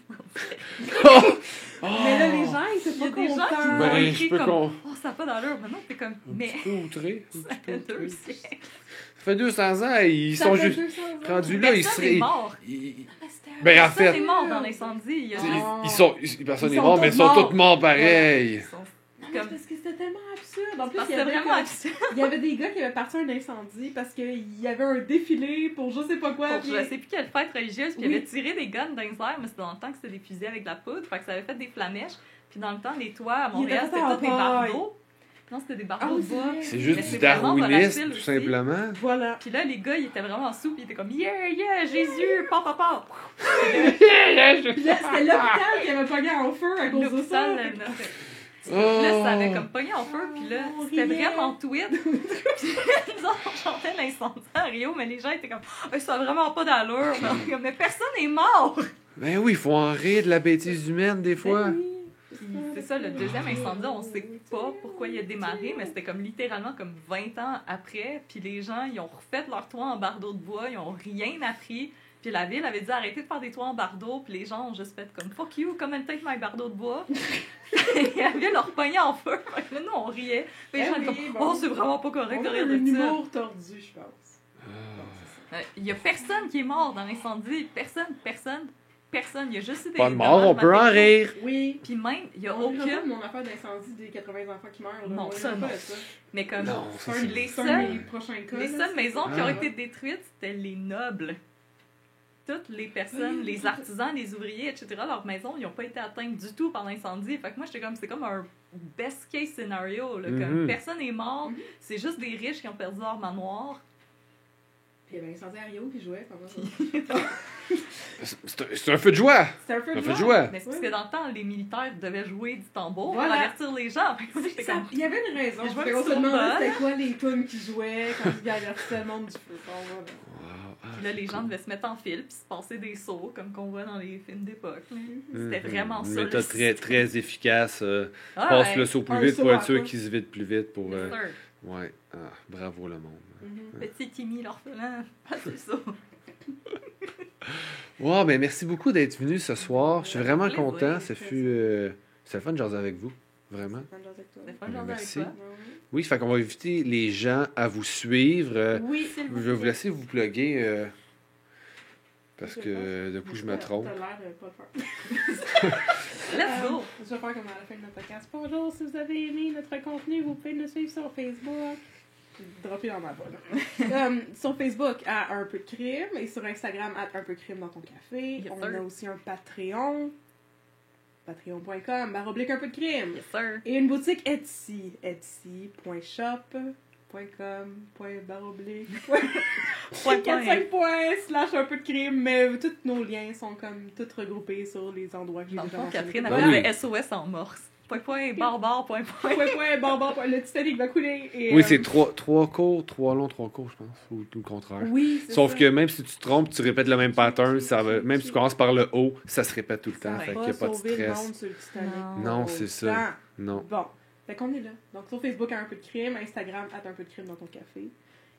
[LAUGHS] Mais là, les gens, ils Il a pas des gens qui Ben, écrire je peux comme, qu'on. Oh, ça n'a pas d'allure. Maintenant, t'es comme, Un mais petit peu outré. un [LAUGHS] ça petit peu fait deux outré. Ça fait 200 ans, ils Ça sont juste. 200 ans. Rendus là, ils seraient. mort. ils- Ah, Ben, en Personne fait- est mort dans l'incendie. Il y a ils- Ah. Ils sont. ils- Personne Ils n'est mort, mais ils sont tous morts pareil. Ils sont- Non, Parce que c'était tellement absurde. En plus, il y, avait vraiment absurde. il y avait des gars qui avaient parti un incendie parce qu'il y avait un défilé pour je sais pas quoi. Pour puis- je sais plus quelle fête religieuse, puis Oui. il avait tiré des guns dans les airs, mais c'était dans le temps que c'était des fusils avec de la poudre, fait que ça avait fait des flamèches. Puis dans le temps, les toits à Montréal, était c'était tous des bardeaux. Non, c'était des bardeaux Ah oui, de c'est bois. C'est juste du darwinisme, tout aussi. simplement. Voilà. Puis là, les gars, ils étaient vraiment sous, puis ils étaient comme Yeah, yeah, Jésus, papa, papa. Puis là, c'était [LAUGHS] l'hôpital qui avait pogné en feu à cause de ça. Là, Oh. Là, ça avait comme pogné en feu, puis là, On c'était vraiment tweed. puis nous autres, on chantait l'incendie à Rio, mais les gens étaient comme, Ah, ça a vraiment pas d'allure. [LAUGHS] Mais personne n'est mort. Ben oui, il faut en rire de la bêtise humaine des fois. Ça, le deuxième incendie, on sait pas pourquoi il a démarré, mais c'était comme littéralement comme 20 ans après. Puis les gens, ils ont refait leur toit en bardeaux de bois, ils ont rien appris. Puis la ville avait dit arrêtez de faire des toits en bardeaux, puis les gens ont juste fait comme fuck you, come and take my bardeau de bois. Et la ville leur pognait en feu. [LAUGHS] Là, nous, on riait. Puis les Eh gens étaient comme bon. oh, c'est vraiment pas correct de a rire un de ça. humour tordu, je pense. Ah. Euh, Il y a personne qui est mort dans l'incendie. Personne, personne, personne. Il y a juste des. Pas de mort, on peut en rire. Oui. Puis même, il y a On aucune. mon affaire d'incendie des 80 enfants qui meurent. là. Non, On ça, pas non. ça. Mais comme. Non, ça C'est un, les un seuls- prochains cas. Les là. seules maisons qui ont Ah. été détruites, c'était les nobles. Toutes les personnes, Oui. les artisans, les ouvriers, etc., leurs maisons, ils n'ont pas été atteintes du tout par l'incendie. Fait que moi, j'étais comme, c'est comme un best case scénario. Là, comme Mhm. personne n'est mort, Mhm. c'est juste des riches qui ont perdu leur manoir. Puis il y avait Incendie à Rio qui jouait. [LAUGHS] C'est un- c'est feu de joie. C'était un feu de joie. Mais c'est parce que dans le temps, les militaires devaient jouer du tambour Voilà. pour avertir les gens. Comme, Il y avait une raison. Je le trombone. c'était quoi les tunes qui jouaient quand ils avertissaient le monde du feu. Puis là, les c'est gens devaient se mettre en file puis se passer des sauts, comme qu'on voit dans les films d'époque. là. Mhm. C'était vraiment Une ça. le méthode très, très efficace. euh, Ah, passe ouais. le saut plus Un vite saut pour être sûr qu'il se vide plus vite pour. euh. Ouais. Ah, bravo le monde. Mhm. Petit Timmy l'orphelin, [LAUGHS] c'est ça. [LAUGHS] Wow, ben merci beaucoup d'être venu ce soir. Je suis vraiment plaisir. content. Ça fut. euh, C'était le fun de jaser avec vous. Vraiment. C'est Ben, merci. Oui, fait qu'on va inviter les gens à vous suivre. Euh. Oui, S'il je vais vous laisser vous plugger euh, parce que pense. de coup je me trompe. T'as l'air de pas le faire. [LAUGHS] Let's go! Euh, Je vais faire comme à la fin de notre podcast. Bonjour, si vous avez aimé notre contenu, vous pouvez nous suivre sur Facebook. Dropper dans ma bolle. [LAUGHS] Euh, sur Facebook, à Un peu de crime, et sur Instagram, à Un peu de crime dans ton café. Yes, On sir. a aussi un Patreon. Patreon.com, barre oblique un peu de crime. Yes, sir. Et une boutique Etsy. Etsy.shop.com. Point barre oblique. Point, 4 point. 5 [LAUGHS] points slash un peu de crime, mais tous nos liens sont comme tous regroupés sur les endroits que j'ai déjà. Catherine Ben avait oui. SOS en morse. Point, point, barre, barre, point, point. Bon, bon, le Titanic va couler. Et, Oui, euh, c'est trois, trois courts, trois longs, trois courts, je pense, ou tout le contraire. Oui, Sauf ça. que même si tu te trompes, tu répètes le même pattern, ça va, même si tu commences par le haut, ça se répète tout le temps, Ça fait qu'il n'y a pas de stress. monde sur le Titanic. Non. Non, c'est ça. Non. Bon, fait qu'on est là. Donc sur Facebook, à un peu de crime, Instagram, à un peu de crime dans ton café.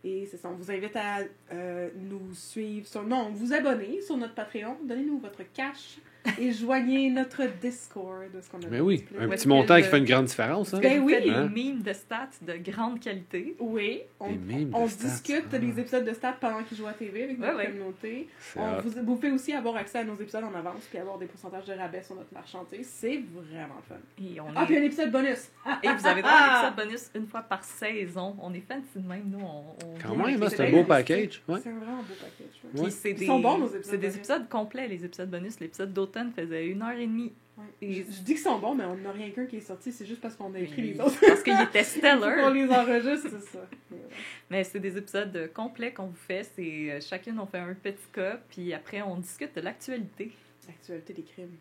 Et c'est ça, on vous invite à euh, nous suivre sur. Non, vous abonner sur notre Patreon, donnez-nous votre cash [LAUGHS] et joignez notre Discord. ce qu'on a Mais oui, un petit montant qui fait une grande différence. Hein? Ben oui. des Hein? mimes de stats de grande qualité. Oui, on, de on stats. discute Ah. des épisodes de stats pendant qu'ils jouent à TV avec Ouais, notre ouais. communauté. C'est On, vous, vous pouvez aussi avoir accès à nos épisodes en avance puis avoir des pourcentages de rabais sur notre marchandise. C'est vraiment fun. Et, on Ah, puis est... un épisode bonus. [LAUGHS] Et vous avez droit à un épisode bonus une fois par saison. On est fancy de même, nous. On, on Quand même, avec hein, c'est un beau package. Ouais. C'est un vraiment beau package. Puis c'est Ils sont bons, nos épisodes C'est des épisodes complets, les épisodes bonus. L'épisode d'automne faisait une heure et demie. Ouais. Et- Je, je dis qu'ils sont bons, mais on n'a rien qu'un qui est sorti. C'est juste parce qu'on a écrit les autres. Parce qu'il était [LAUGHS] Faut qu'on stellar. les enregistre, c'est ça. Mais ouais. Mais c'est des épisodes complets qu'on vous fait. C'est euh, chacune on fait un petit cas, puis après on discute de l'actualité. L'actualité des crimes.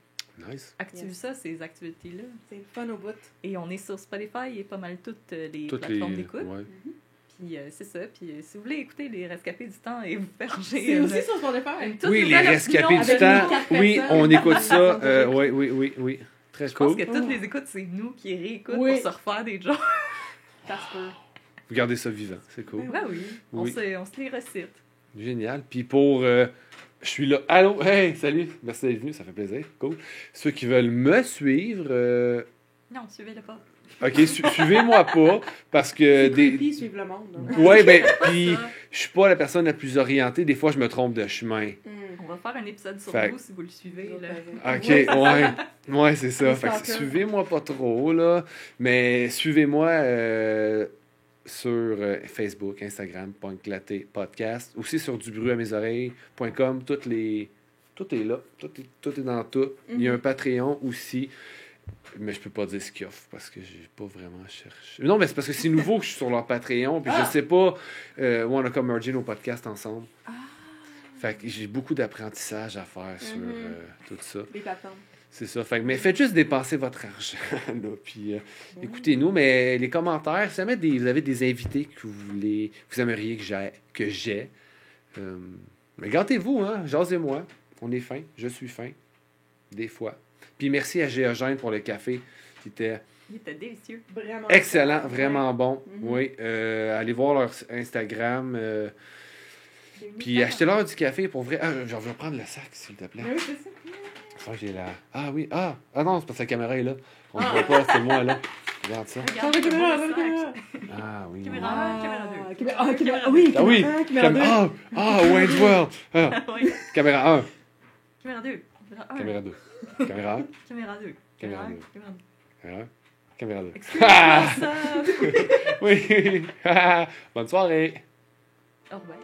Nice. Actu Yes. ça, ces actualités-là. C'est le fun au bout. Et on est sur Spotify et pas mal toutes euh, les Toutes les. plateformes d'écoute. Ouais. Puis euh, c'est ça. Puis euh, si vous voulez écouter les rescapés du temps et vous perger. C'est euh, aussi sur Spotify. Oui, les rescapés du temps. Oui, on écoute ça. [LAUGHS] Euh, oui, oui, oui, oui. Très Je pense cool. que toutes les écoutes, c'est nous qui réécoutent Oui. pour se refaire des jokes. [LAUGHS] Se peut. Vous gardez ça vivant. C'est cool. Ben Ben oui, on, Oui. se, on se les recite. Génial. Puis pour. euh, je suis là. Allô? Hey, salut. Merci d'être venu. Ça fait plaisir. Cool. Ceux qui veulent me suivre. euh, Non, suivez-le pas. Ok, su- suivez-moi pas. Parce que des. creepy suivre le monde. donc. Ouais, ben, [LAUGHS] puis je suis pas la personne la plus orientée. Des fois, je me trompe de chemin. Hmm. on va faire un épisode sur Fait- vous si vous le suivez. Là. Ok, [LAUGHS] Oui. ouais. Ouais, c'est ça. Fait que suivez-moi pas trop, là. Mais suivez-moi euh, sur euh, Facebook, Instagram, Pointclaté Podcast. Aussi sur dubruit-à-mes-oreilles.com. Toutes les... Tout est là. Tout est, tout est dans tout. Il y a un Patreon aussi. Mais je peux pas dire ce qu'ils offrent parce que j'ai pas vraiment cherché. Non, mais c'est parce que c'est nouveau que je suis sur leur Patreon. Puis Ah! je sais pas euh, où on a comme mergé nos podcasts ensemble. Ah. Fait que j'ai beaucoup d'apprentissage à faire sur Mhm. euh, tout ça. Plateformes. C'est ça. Fait mais faites juste dépenser votre argent. [LAUGHS] Là, puis euh, écoutez-nous. Mais les commentaires, si jamais des, vous avez des invités que vous voulez, vous aimeriez que j'ai, que j'ai euh, mais gâtez-vous, hein. Jasez-moi. On est fin. Je suis fin. Des fois. Puis merci à Géogène pour le café qui était Il était délicieux. Vraiment. excellent, vraiment bon. Oui. Euh, allez voir leur Instagram. euh, puis achetez-leur du café pour vrai. Ah, je vais prendre le sac, s'il te plaît. Mais oui, c'est ça. Ça, j'ai la. Ah oui, ah, ah non, c'est parce que la caméra est là. On ne Ah. voit pas, c'est moi là. Regarde ça. Regarde, la caméra, la caméra. Ah oui. Caméra. oui. un, caméra deux. Caméra- ah, caméra- Caméra Oui, Ah oui. caméra un, caméra Cam- deux. ah, ah, Wayne's World. Ah, [LAUGHS] Oui. caméra 1. Caméra 2. Caméra 1. Caméra 2. Caméra 1. Caméra 2. Caméra un, deux. Caméra 2. Caméra 1. Caméra 2. Excuse-moi ça. [LAUGHS] Oui. [LAUGHS] Bonne soirée. Au revoir.